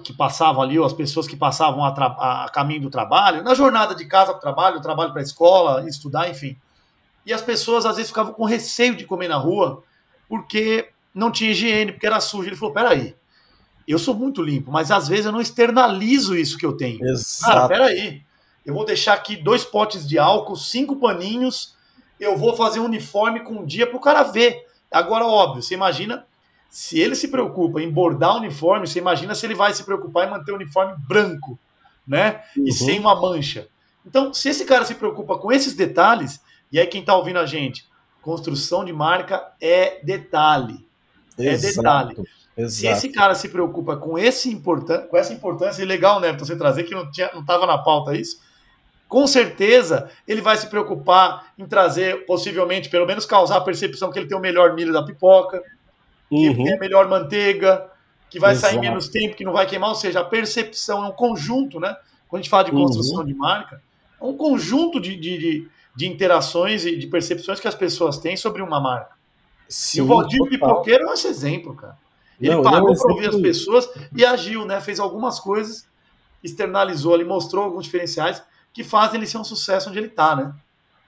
que passavam ali, ou as pessoas que passavam a, a caminho do trabalho, na jornada de casa para o trabalho, trabalho para a escola, estudar, enfim. E as pessoas às vezes ficavam com receio de comer na rua, porque não tinha higiene, porque era sujo. Ele falou: peraí, eu sou muito limpo, mas às vezes eu não externalizo isso que eu tenho. Exato. Cara, peraí. Eu vou deixar aqui dois potes de álcool, cinco paninhos, eu vou fazer um uniforme com um dia para o cara ver. Agora, óbvio, você imagina, se ele se preocupa em bordar o uniforme, você imagina se ele vai se preocupar em manter o uniforme branco, né? Uhum. E sem uma mancha. Então, se esse cara se preocupa com esses detalhes, e aí quem está ouvindo a gente, construção de marca é detalhe. É detalhe. Exato. Se esse cara se preocupa com, esse importan com essa importância, e legal, né, você trazer que não tinha, não estava na pauta isso, com certeza ele vai se preocupar em trazer, possivelmente, pelo menos causar a percepção que ele tem o melhor milho da pipoca, uhum. que tem a melhor manteiga, que vai Exato. sair menos tempo, que não vai queimar, ou seja, a percepção é um conjunto, né? Quando a gente fala de construção uhum. de marca, é um conjunto de, de, de, de, interações e de percepções que as pessoas têm sobre uma marca. Sim, e o Valdir Pipoqueiro é esse exemplo, cara. Ele não, parou para ouvir as pessoas e agiu, né? Fez algumas coisas, externalizou ali, mostrou alguns diferenciais que fazem ele ser um sucesso onde ele está, né?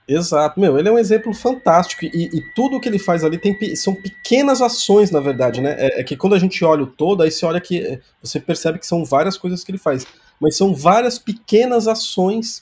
Exato, meu, ele é um exemplo fantástico e, e tudo que ele faz ali tem, são pequenas ações, na verdade, né? É, é, que quando a gente olha o todo, aí você olha que é, você percebe que são várias coisas que ele faz, mas são várias pequenas ações,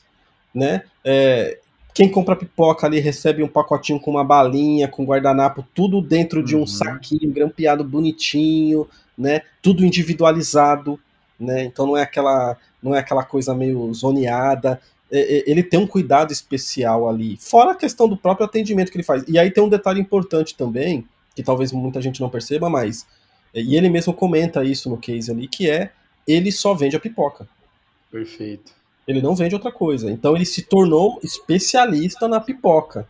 né? É, quem compra pipoca ali recebe um pacotinho com uma balinha, com guardanapo, tudo dentro de um uhum. saquinho grampeado bonitinho, né? Tudo individualizado, né? Então não é aquela não é aquela coisa meio zoneada. É, é, ele tem um cuidado especial ali. Fora a questão do próprio atendimento que ele faz. E aí tem um detalhe importante também, que talvez muita gente não perceba, mas é, e ele mesmo comenta isso no case ali, que é ele só vende a pipoca. Perfeito. Ele não vende outra coisa. Então ele se tornou especialista na pipoca.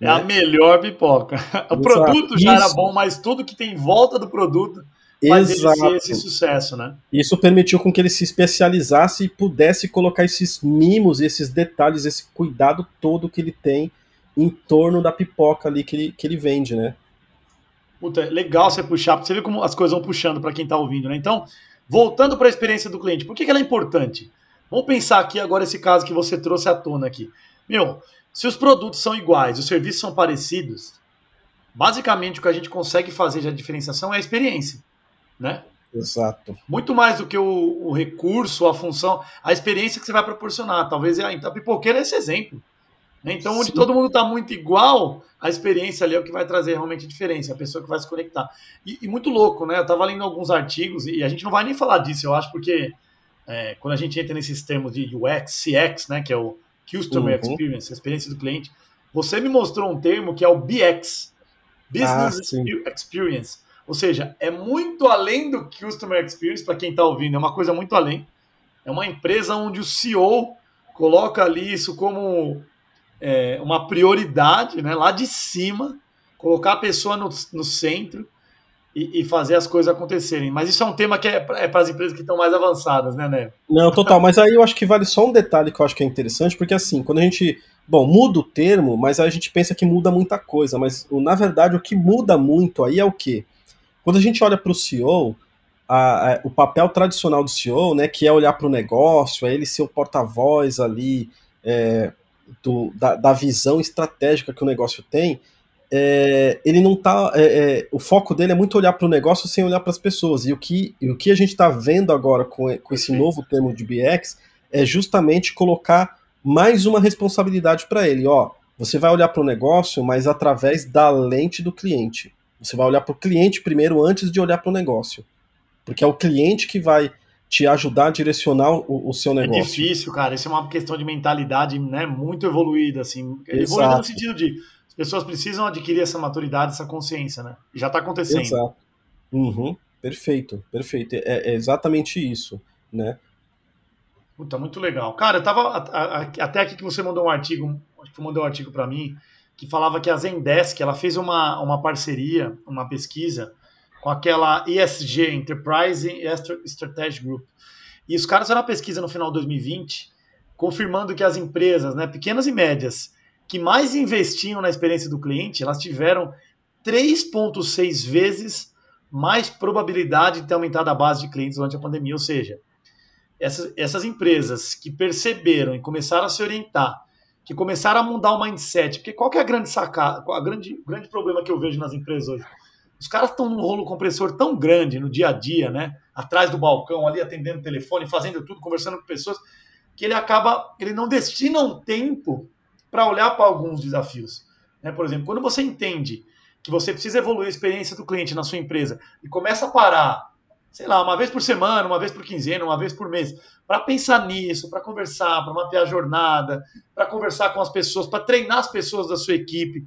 É né? a melhor pipoca. O Exato. produto já Isso. era bom, mas tudo que tem em volta do produto Exato. ser esse sucesso, né? Isso permitiu com que ele se especializasse e pudesse colocar esses mimos, esses detalhes, esse cuidado todo que ele tem em torno da pipoca ali que ele, que ele vende, né? Puta, legal você puxar, porque você vê como as coisas vão puxando para quem está ouvindo, né? Então, voltando para a experiência do cliente, por que, que ela é importante? Vamos pensar aqui agora esse caso que você trouxe à tona aqui. Meu, se os produtos são iguais, os serviços são parecidos, basicamente o que a gente consegue fazer de diferenciação é a experiência, né? Exato. Muito mais do que o, o, recurso, a função, a experiência que você vai proporcionar. Talvez a, a pipoqueira é esse exemplo. Então, onde Sim. todo mundo está muito igual, a experiência ali é o que vai trazer realmente a diferença, a pessoa que vai se conectar. E, e muito louco, né? Eu estava lendo alguns artigos, e a gente não vai nem falar disso, eu acho, porque é, quando a gente entra nesses termos de UX, CX, né, que é o Customer uhum. Experience, a experiência do cliente, você me mostrou um termo que é o BX, Business ah, Experience. Ou seja, é muito além do Customer Experience, para quem está ouvindo, é uma coisa muito além. É uma empresa onde o CEO coloca ali isso como é, uma prioridade, né, lá de cima, colocar a pessoa no, no centro e, e, fazer as coisas acontecerem. Mas isso é um tema que é, é para as empresas que estão mais avançadas, né, né? Não, total. Mas aí eu acho que vale só um detalhe que eu acho que é interessante, porque assim, quando a gente. Bom, muda o termo, mas aí a gente pensa que muda muita coisa. Mas na verdade o que muda muito aí é o quê? Quando a gente olha para o CEO, a, a, o papel tradicional do CEO, né, que é olhar para o negócio, é ele ser o porta-voz ali é, do, da, da, visão estratégica que o negócio tem, é, ele não tá. É, é, o foco dele é muito olhar para o negócio sem olhar para as pessoas. E o que, e o que a gente está vendo agora com, com esse novo termo de BX é justamente colocar mais uma responsabilidade para ele. Ó, você vai olhar para o negócio, mas através da lente do cliente. Você vai olhar para o cliente primeiro antes de olhar para o negócio. Porque é o cliente que vai te ajudar a direcionar o, o, seu é negócio. É difícil, cara. Isso é uma questão de mentalidade né, muito evoluída. Assim. Evoluída no sentido de as pessoas precisam adquirir essa maturidade, essa consciência, né? Já está acontecendo. Exato. Uhum. Perfeito, perfeito. É, é, exatamente isso, né? Puta, muito legal. Cara, eu tava até aqui que você mandou um artigo, acho que mandou um artigo para mim, que falava que a Zendesk, ela fez uma, uma parceria, uma pesquisa com aquela ESG, Enterprise Strategy Group. E os caras fizeram uma pesquisa no final de 2020, confirmando que as empresas, né, pequenas e médias, que mais investiam na experiência do cliente, elas tiveram 3,6 vezes mais probabilidade de ter aumentado a base de clientes durante a pandemia. Ou seja, essas, essas empresas que perceberam e começaram a se orientar, que começaram a mudar o mindset, porque qual que é a grande sacada, a grande, o grande problema que eu vejo nas empresas hoje? Os caras estão num rolo compressor tão grande no dia a dia, né? Atrás do balcão, ali atendendo o telefone, fazendo tudo, conversando com pessoas, que ele acaba, ele não destina um tempo para olhar para alguns desafios. Né? Por exemplo, quando você entende que você precisa evoluir a experiência do cliente na sua empresa e começa a parar, sei lá, uma vez por semana, uma vez por quinzena, uma vez por mês, para pensar nisso, para conversar, para mapear a jornada, para conversar com as pessoas, para treinar as pessoas da sua equipe,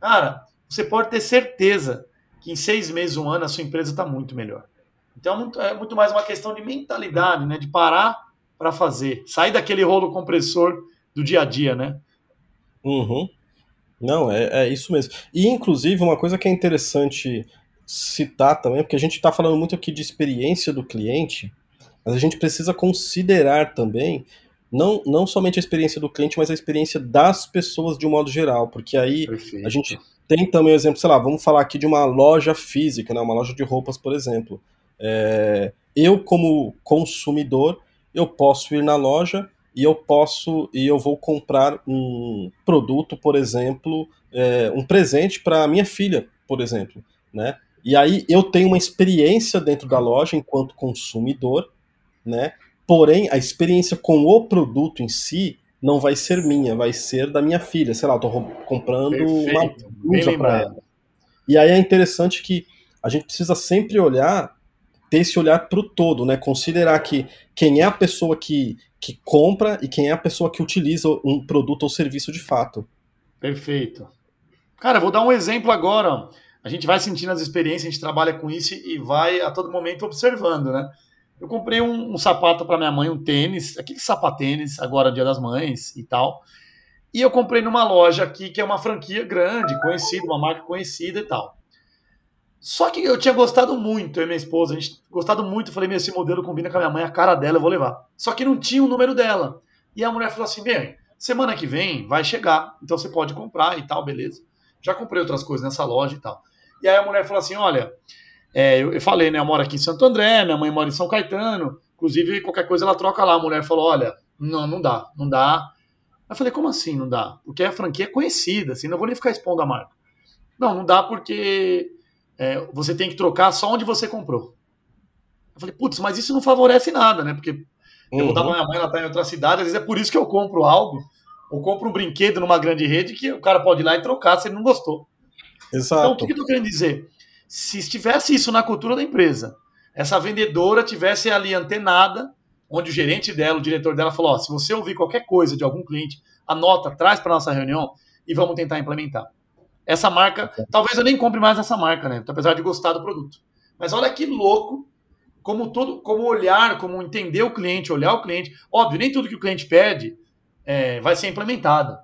cara, você pode ter certeza que em seis meses, um ano, a sua empresa está muito melhor. Então é muito mais uma questão de mentalidade, né? De parar para fazer, sair daquele rolo compressor do dia a dia, né? Uhum. Não, é, é isso mesmo. E, inclusive, uma coisa que é interessante citar também, porque a gente está falando muito aqui de experiência do cliente, mas a gente precisa considerar também não, não somente a experiência do cliente, mas a experiência das pessoas de um modo geral, porque aí Perfeito. a gente tem também o exemplo, sei lá, vamos falar aqui de uma loja física, né, uma loja de roupas, por exemplo. É, eu, como consumidor, eu posso ir na loja e eu posso e eu vou comprar um produto, por exemplo, é, um presente para minha filha, por exemplo, né? E aí eu tenho uma experiência dentro da loja enquanto consumidor, né? Porém, a experiência com o produto em si não vai ser minha, vai ser da minha filha. Sei lá, eu tô comprando Perfeito. uma blusa para ela. E aí é interessante que a gente precisa sempre olhar, ter esse olhar para o todo, né? Considerar que quem é a pessoa que, que compra e quem é a pessoa que utiliza um produto ou serviço de fato. Perfeito. Cara, vou dar um exemplo agora. A gente vai sentindo as experiências, a gente trabalha com isso e vai a todo momento observando, né? Eu comprei um, um sapato para minha mãe, um tênis, aquele sapatênis, agora Dia das Mães e tal. E eu comprei numa loja aqui que é uma franquia grande, conhecida, uma marca conhecida e tal. Só que eu tinha gostado muito, eu e minha esposa, a gente gostado muito. Falei, meu, esse modelo combina com a minha mãe, a cara dela, eu vou levar. Só que não tinha o número dela. E a mulher falou assim: bem, semana que vem vai chegar, então você pode comprar e tal, beleza. Já comprei outras coisas nessa loja e tal. E aí a mulher falou assim: olha, é, eu, eu, falei, né? Eu moro aqui em Santo André, minha mãe mora em São Caetano. Inclusive, qualquer coisa ela troca lá. A mulher falou: olha, não, não dá, não dá. Eu falei, como assim não dá? Porque a franquia é conhecida, assim, não vou nem ficar expondo a marca. Não, não dá porque é, você tem que trocar só onde você comprou. Eu falei, putz, mas isso não favorece nada, né? Porque uhum. eu vou dar pra minha mãe, ela tá em outra cidade, às vezes é por isso que eu compro algo Ou compra um brinquedo numa grande rede que o cara pode ir lá e trocar se ele não gostou. Exato. Então, o que, eu tô querendo dizer? Se estivesse isso na cultura da empresa, essa vendedora tivesse ali antenada, onde o gerente dela, o diretor dela falou: ó, se você ouvir qualquer coisa de algum cliente, anota, traz para nossa reunião e vamos tentar implementar. Essa marca, talvez eu nem compre mais essa marca, né? Apesar de gostar do produto. Mas olha que louco como todo, como olhar, como entender o cliente, olhar o cliente. Óbvio, nem tudo que o cliente pede é, vai ser implementado.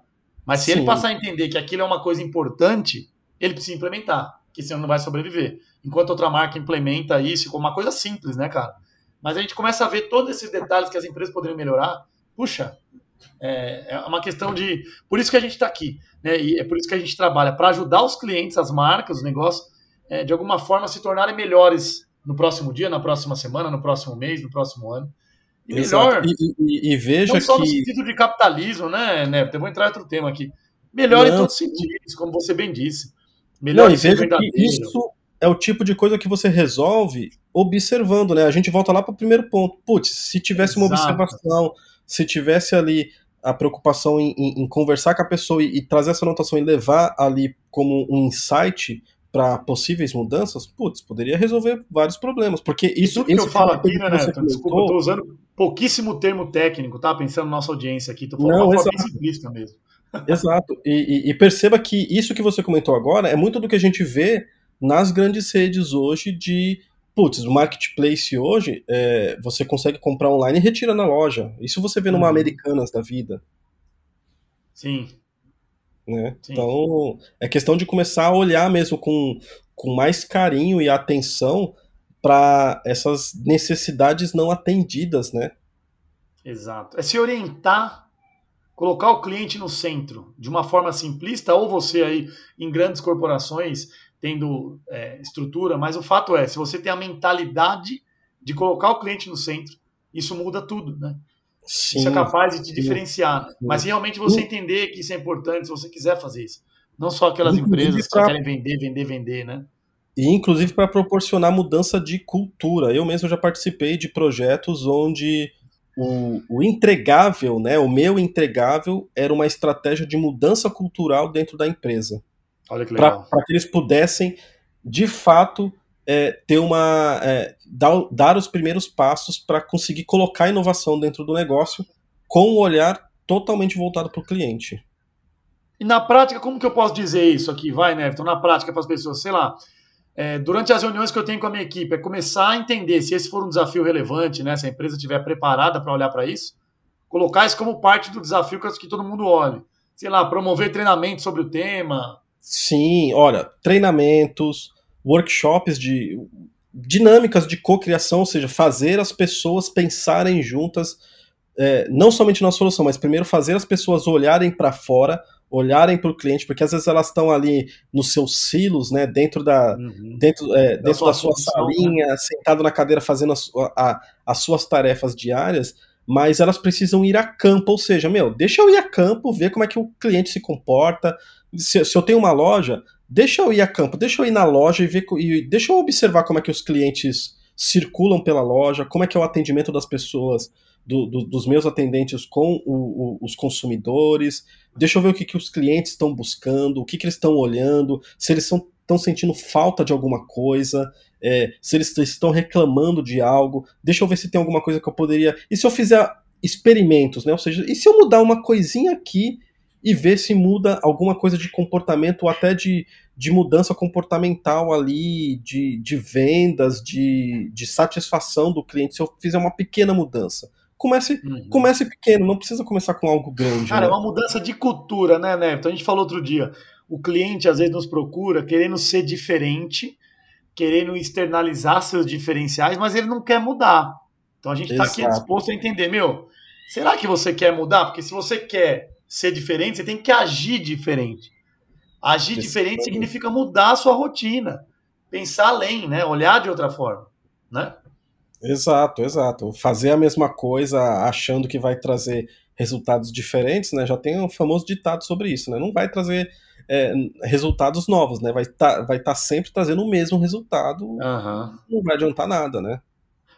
Mas se Sim. ele passar a entender que aquilo é uma coisa importante, ele precisa implementar, que senão não vai sobreviver. Enquanto outra marca implementa isso como uma coisa simples, né, cara? Mas a gente começa a ver todos esses detalhes que as empresas poderiam melhorar. Puxa, é, é uma questão de. Por isso que a gente está aqui, né? E é por isso que a gente trabalha para ajudar os clientes, as marcas, os negócios, é, de alguma forma se tornarem melhores no próximo dia, na próxima semana, no próximo mês, no próximo ano. E melhor. E, e, e, veja não só que. no sentido de capitalismo, né, Neto? Eu vou entrar em outro tema aqui. Melhor não. em todos os sentidos, como você bem disse. Melhor não, e veja que isso é o tipo de coisa que você resolve observando, né? A gente volta lá para o primeiro ponto. Putz, se tivesse uma Exato. observação, se tivesse ali a preocupação em, em, em conversar com a pessoa e, e, trazer essa anotação e levar ali como um insight para possíveis mudanças, putz, poderia resolver vários problemas. Porque isso. Que eu falo aqui, né, Neto? Desculpa, eu tô usando pouquíssimo termo técnico, tá? Pensando na nossa audiência aqui. Tô falando Não, uma forma simplista mesmo. Exato. E, e, e, perceba que isso que você comentou agora é muito do que a gente vê nas grandes redes hoje de. Putz, o marketplace hoje, é, você consegue comprar online e retira na loja. Isso você vê numa uhum. Americanas da vida. Sim. Né? Sim. Então, é questão de começar a olhar mesmo com, com mais carinho e atenção para essas necessidades não atendidas, né? Exato. É se orientar colocar o cliente no centro de uma forma simplista, ou você aí em grandes corporações tendo é, estrutura, mas o fato é, se você tem a mentalidade de colocar o cliente no centro, isso muda tudo, né? Sim, isso é capaz de te diferenciar. Sim. Mas realmente você entender que isso é importante, se você quiser fazer isso. Não só aquelas inclusive empresas que querem vender, vender, vender, né? E inclusive para proporcionar mudança de cultura. Eu mesmo já participei de projetos onde o, o, entregável, né, o meu entregável, era uma estratégia de mudança cultural dentro da empresa. Olha que legal. Para que eles pudessem, de fato, é, ter uma. É, dar, dar os primeiros passos para conseguir colocar inovação dentro do negócio com um olhar totalmente voltado para o cliente. E na prática, como que eu posso dizer isso aqui? Vai, Neverton, na prática para as pessoas, sei lá é, durante as reuniões que eu tenho com a minha equipe, é começar a entender se esse for um desafio relevante, né, se a empresa estiver preparada para olhar para isso, colocar isso como parte do desafio que todo mundo olhe. Sei lá, promover treinamento sobre o tema. Sim, olha, treinamentos, workshops de dinâmicas de cocriação, ou seja, fazer as pessoas pensarem juntas, é, não somente na solução, mas primeiro fazer as pessoas olharem para fora, olharem para o cliente, porque às vezes elas estão ali nos seus silos, né, dentro da, uhum. dentro, é, da dentro sua da sua função, né? salinha, né? sentado na cadeira fazendo as, a, as suas tarefas diárias, mas elas precisam ir a campo, ou seja, meu, deixa eu ir a campo, ver como é que o cliente se comporta. Se, se eu tenho uma loja, deixa eu ir a campo, deixa eu ir na loja e ver, e deixa eu observar como é que os clientes circulam pela loja, como é que é o atendimento das pessoas do, do, dos meus atendentes com o, o, os consumidores, deixa eu ver o que, que os clientes estão buscando, o que, que eles estão olhando, se eles estão sentindo falta de alguma coisa, é, se eles estão reclamando de algo, deixa eu ver se tem alguma coisa que eu poderia. E se eu fizer experimentos, né? Ou seja, e se eu mudar uma coisinha aqui e ver se muda alguma coisa de comportamento ou até de, de mudança comportamental ali, de, de vendas, de, de satisfação do cliente, se eu fizer uma pequena mudança. Comece, uhum. comece pequeno, não precisa começar com algo grande. Cara, né? é uma mudança de cultura, né, Neto? A gente falou outro dia. O cliente às vezes nos procura querendo ser diferente, querendo externalizar seus diferenciais, mas ele não quer mudar. Então a gente está aqui disposto a entender, meu, será que você quer mudar? Porque se você quer ser diferente, você tem que agir diferente. Agir Esse diferente significa mudar a sua rotina, pensar além, né? Olhar de outra forma, né? Exato, exato. Fazer a mesma coisa achando que vai trazer resultados diferentes, né? Já tem um famoso ditado sobre isso, né? Não vai trazer é, resultados novos, né? Vai estar tá, vai tá sempre trazendo o mesmo resultado. Uhum. Não vai adiantar nada, né?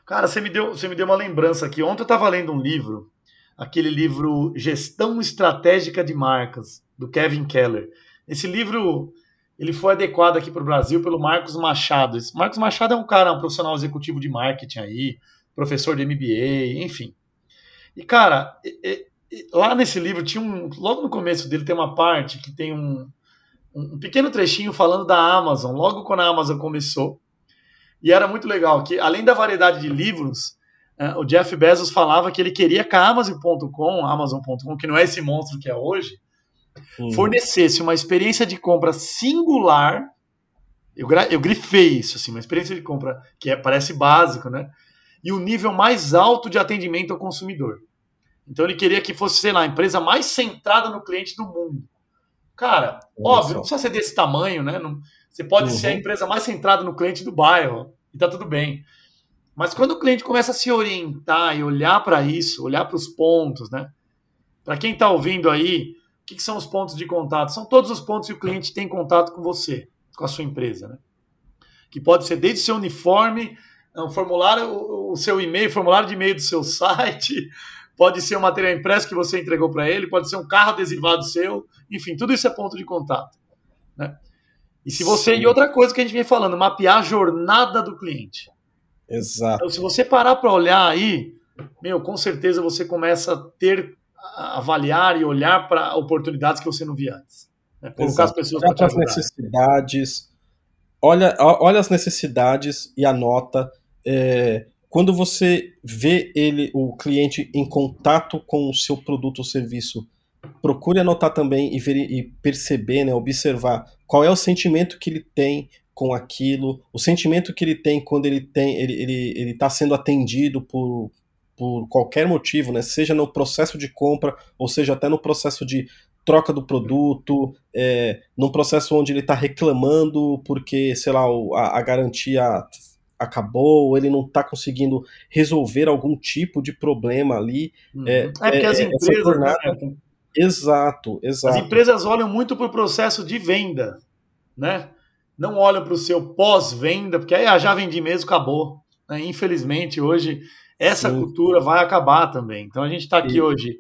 Cara, você me, deu, você me deu uma lembrança aqui. Ontem eu estava lendo um livro aquele livro Gestão Estratégica de Marcas, do Kevin Keller. Esse livro ele foi adequado aqui para o Brasil pelo Marcos Machado. Esse Marcos Machado é um cara, um profissional executivo de marketing aí, professor de MBA, enfim. E, cara, lá nesse livro tinha um. Logo no começo dele tem uma parte que tem um, um pequeno trechinho falando da Amazon, logo quando a Amazon começou. E era muito legal que, além da variedade de livros, uh, o Jeff Bezos falava que ele queria que a Amazon.com, Amazon.com, que não é esse monstro que é hoje, hum. fornecesse uma experiência de compra singular. Eu, eu grifei isso, assim, uma experiência de compra que é, parece básico, né? E o nível mais alto de atendimento ao consumidor. Então ele queria que fosse, sei lá, a empresa mais centrada no cliente do mundo. Cara, óbvio, não precisa ser desse tamanho, né? Não, você pode uhum. ser a empresa mais centrada no cliente do bairro e tá tudo bem. Mas quando o cliente começa a se orientar e olhar para isso, olhar para os pontos, né? Para quem está ouvindo aí, que, que, são os pontos de contato? São todos os pontos que o cliente tem contato com você, com a sua empresa, né? Que pode ser desde o seu uniforme, um formulário, o seu e-mail, formulário de e-mail do seu site, pode ser um material impresso que você entregou para ele, pode ser um carro adesivado seu, enfim, tudo isso é ponto de contato. Né? E se você. Sim. E outra coisa que a gente vem falando, mapear a jornada do cliente. Exato. Então, se você parar para olhar aí, meu, com certeza você começa a ter, avaliar e olhar para oportunidades que você não via antes. Né? Colocar Exato. as pessoas para as necessidades. Olha, olha as necessidades e anota. É, quando você vê ele, o cliente, em contato com o seu produto ou serviço, procure anotar também e, ver, e perceber, né, observar qual é o sentimento que ele tem com aquilo, o sentimento que ele tem quando ele tem ele ele ele está sendo atendido por por qualquer motivo, né? Seja no processo de compra ou seja até no processo de troca do produto, é, num processo onde ele está reclamando porque sei lá a, a garantia acabou, ou ele não está conseguindo resolver algum tipo de problema ali. Uhum. É, é, porque é, as empresas. Jornada... Né? Exato, exato. As empresas olham muito para o processo de venda, né? Não olham para o seu pós-venda, porque aí ah, já vendi mesmo, acabou. Né? Infelizmente, hoje, essa Sim. cultura vai acabar também. Então a gente está aqui Sim. hoje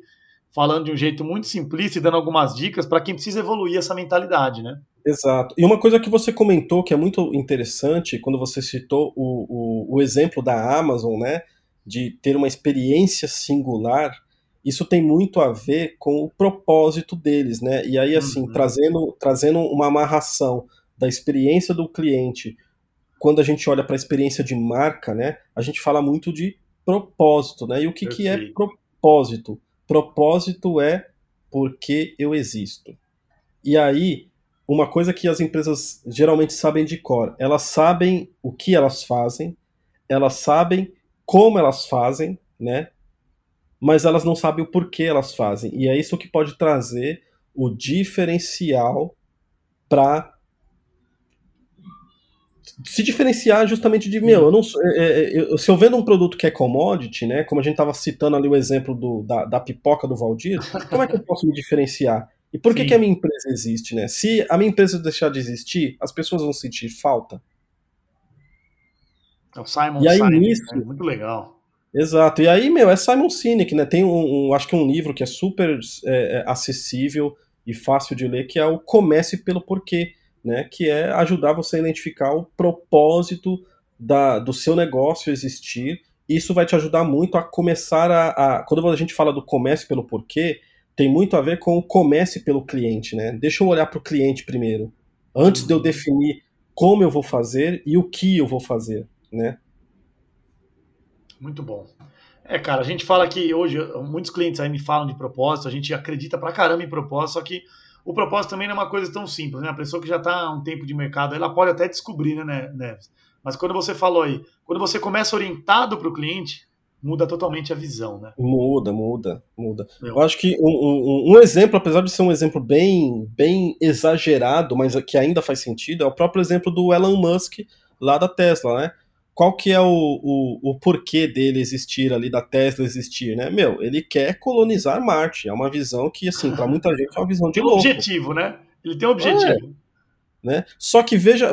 falando de um jeito muito simplista e dando algumas dicas para quem precisa evoluir essa mentalidade, né? Exato. E uma coisa que você comentou que é muito interessante, quando você citou o, o, o exemplo da Amazon, né? De ter uma experiência singular isso tem muito a ver com o propósito deles, né? E aí, assim, uhum. trazendo, trazendo uma amarração da experiência do cliente, quando a gente olha para a experiência de marca, né? A gente fala muito de propósito, né? E o que, que é propósito? Propósito é porque eu existo. E aí, uma coisa que as empresas geralmente sabem de cor, elas sabem o que elas fazem, elas sabem como elas fazem, né? mas elas não sabem o porquê elas fazem. E é isso que pode trazer o diferencial para se diferenciar justamente de meu, eu não é, é, eu, se eu vendo um produto que é commodity, né, como a gente estava citando ali o exemplo do, da, da, pipoca do Valdir, como é que eu posso me diferenciar? E por que, que a minha empresa existe, né? Se a minha empresa deixar de existir, as pessoas vão sentir falta. É o Simon e aí, Simon, nisso, né? muito legal. Exato. E aí, meu, é Simon Sinek, né? Tem um, um acho que um livro que é super é, é, acessível e fácil de ler, que é o Comece pelo Porquê, né? Que é ajudar você a identificar o propósito da, do seu negócio existir. Isso vai te ajudar muito a começar a, a. Quando a gente fala do comece pelo porquê, tem muito a ver com o comece pelo cliente, né? Deixa eu olhar para o cliente primeiro, antes de eu definir como eu vou fazer e o que eu vou fazer, né? Muito bom. É, cara, a gente fala que hoje, muitos clientes aí me falam de propósito, a gente acredita pra caramba em propósito, só que o propósito também não é uma coisa tão simples, né? A pessoa que já está há um tempo de mercado, ela pode até descobrir, né, Neves? Mas quando você falou aí, quando você começa orientado para o cliente, muda totalmente a visão, né? Muda, muda, muda. Eu acho que um, um, um, exemplo, apesar de ser um exemplo bem, bem exagerado, mas que ainda faz sentido, é o próprio exemplo do Elon Musk lá da Tesla, né? Qual que é o, o, o, porquê dele existir ali, da Tesla existir, né? Meu, ele quer colonizar Marte. É uma visão que, assim, para muita gente é uma visão de tem louco. objetivo, né? Ele tem um objetivo. É, né? Só que veja,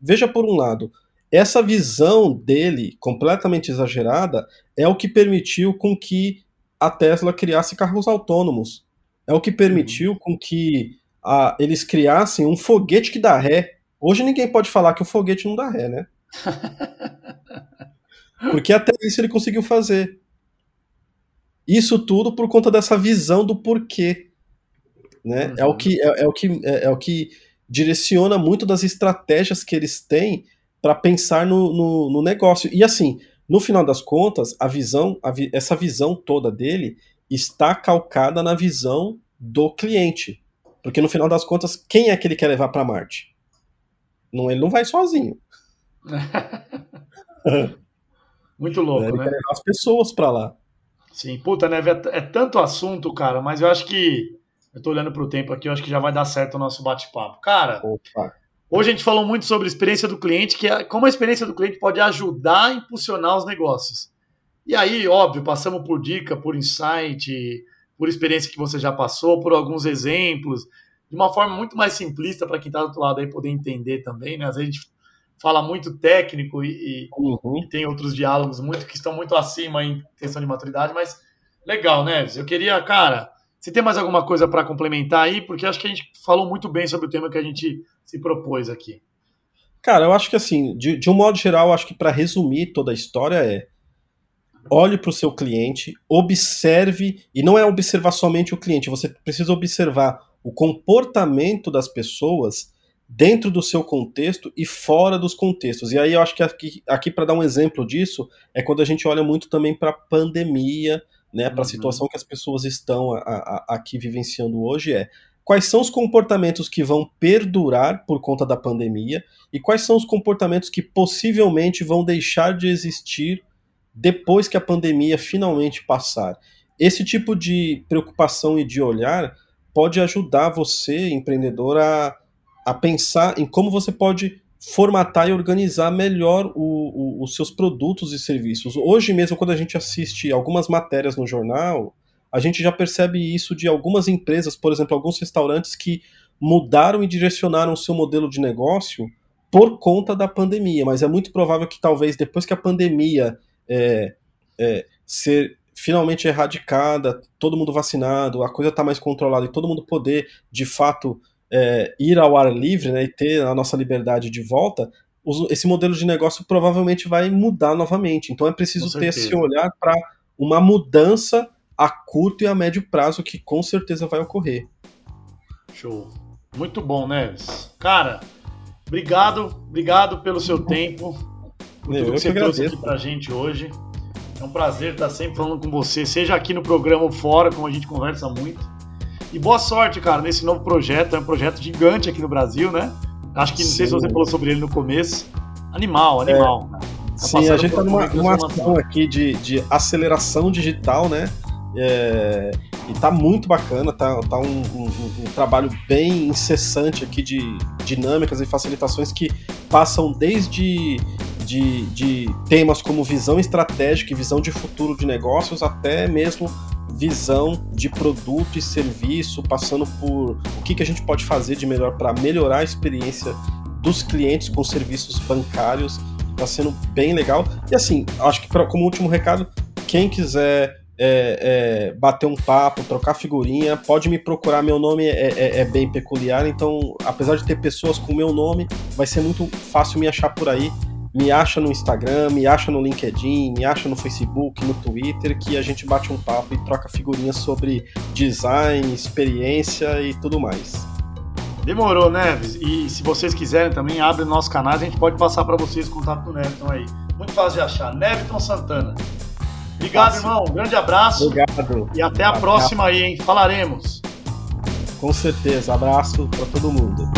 veja por um lado, essa visão dele, completamente exagerada, é o que permitiu com que a Tesla criasse carros autônomos. É o que permitiu uhum. com que a, eles criassem um foguete que dá ré. Hoje ninguém pode falar que o foguete não dá ré, né? Porque até isso ele conseguiu fazer. Isso tudo por conta dessa visão do porquê. Né? Uhum. É, o que, é, é o que, é, é, o que direciona muito das estratégias que eles têm para pensar no, no, no, negócio. E assim, no final das contas, a visão, a vi, essa visão toda dele está calcada na visão do cliente. Porque no final das contas, quem é que ele quer levar para Marte? Não, ele não vai sozinho. Muito louco, ele né? Levar as pessoas para lá. Sim, puta, né? É, tanto assunto, cara, mas eu acho que. Eu tô olhando pro tempo aqui, eu acho que já vai dar certo o nosso bate-papo. Cara, Opa. hoje a gente falou muito sobre experiência do cliente, que é como a experiência do cliente pode ajudar a impulsionar os negócios. E aí, óbvio, passamos por dica, por insight, por experiência que você já passou, por alguns exemplos, de uma forma muito mais simplista para quem está do outro lado aí poder entender também, né? Às vezes a gente fala muito técnico e, uhum. e, tem outros diálogos muito que estão muito acima em questão de maturidade, mas legal, né? Eu queria, cara, se tem mais alguma coisa para complementar aí, porque acho que a gente falou muito bem sobre o tema que a gente se propôs aqui. Cara, eu acho que assim, de, de um modo geral, acho que para resumir toda a história é olhe para o seu cliente, observe, e não é observar somente o cliente, você precisa observar o comportamento das pessoas dentro do seu contexto e fora dos contextos. E aí eu acho que aqui, aqui para dar um exemplo disso, é quando a gente olha muito também para a pandemia, né, para a uhum. situação que as pessoas estão a, a, aqui vivenciando hoje, é quais são os comportamentos que vão perdurar por conta da pandemia e quais são os comportamentos que possivelmente vão deixar de existir depois que a pandemia finalmente passar. Esse tipo de preocupação e de olhar pode ajudar você, empreendedor, a, a pensar em como você pode formatar e organizar melhor o, o, os seus produtos e serviços. Hoje mesmo, quando a gente assiste algumas matérias no jornal, a gente já percebe isso de algumas empresas, por exemplo, alguns restaurantes que mudaram e direcionaram o seu modelo de negócio por conta da pandemia, mas é muito provável que talvez depois que a pandemia é, é, ser finalmente erradicada, todo mundo vacinado, a coisa está mais controlada e todo mundo poder, de fato, é, ir ao ar livre né, e ter a nossa liberdade de volta, esse modelo de negócio provavelmente vai mudar novamente. Então é preciso ter esse olhar para uma mudança a curto e a médio prazo que com certeza vai ocorrer. Show. Muito bom, Neves. Cara, obrigado, obrigado pelo seu tempo por tudo que você agradeço. trouxe aqui pra gente hoje. É um prazer estar sempre falando com você, seja aqui no programa ou fora, como a gente conversa muito. E boa sorte, cara, nesse novo projeto. É um projeto gigante aqui no Brasil, né? Acho que não Sim. sei se você falou sobre ele no começo. Animal, animal. É. Tá Sim, a gente está numa, numa ação aqui de, de aceleração digital, né? É, e tá muito bacana, tá, tá um, um, um, trabalho bem incessante aqui de dinâmicas e facilitações que passam desde de, de temas como visão estratégica e visão de futuro de negócios, até mesmo visão de produto e serviço, passando por o que, que a gente pode fazer de melhor para melhorar a experiência dos clientes com serviços bancários. Está sendo bem legal. E assim, acho que pra, como último recado, quem quiser é, é, bater um papo, trocar figurinha, pode me procurar. Meu nome é, é, é, bem peculiar, então, apesar de ter pessoas com meu nome, vai ser muito fácil me achar por aí me acha no Instagram, me acha no LinkedIn, me acha no Facebook, no Twitter, que a gente bate um papo e troca figurinhas sobre design, experiência e tudo mais. Demorou, Neves. E se vocês quiserem também, abre nosso canal, a gente pode passar para vocês o contato do Neviton aí. Muito fácil de achar. Neviton Santana. Obrigado, Fácil. irmão. Um grande abraço. Obrigado. E até a próxima aí, hein? Falaremos. Com certeza. Abraço para todo mundo.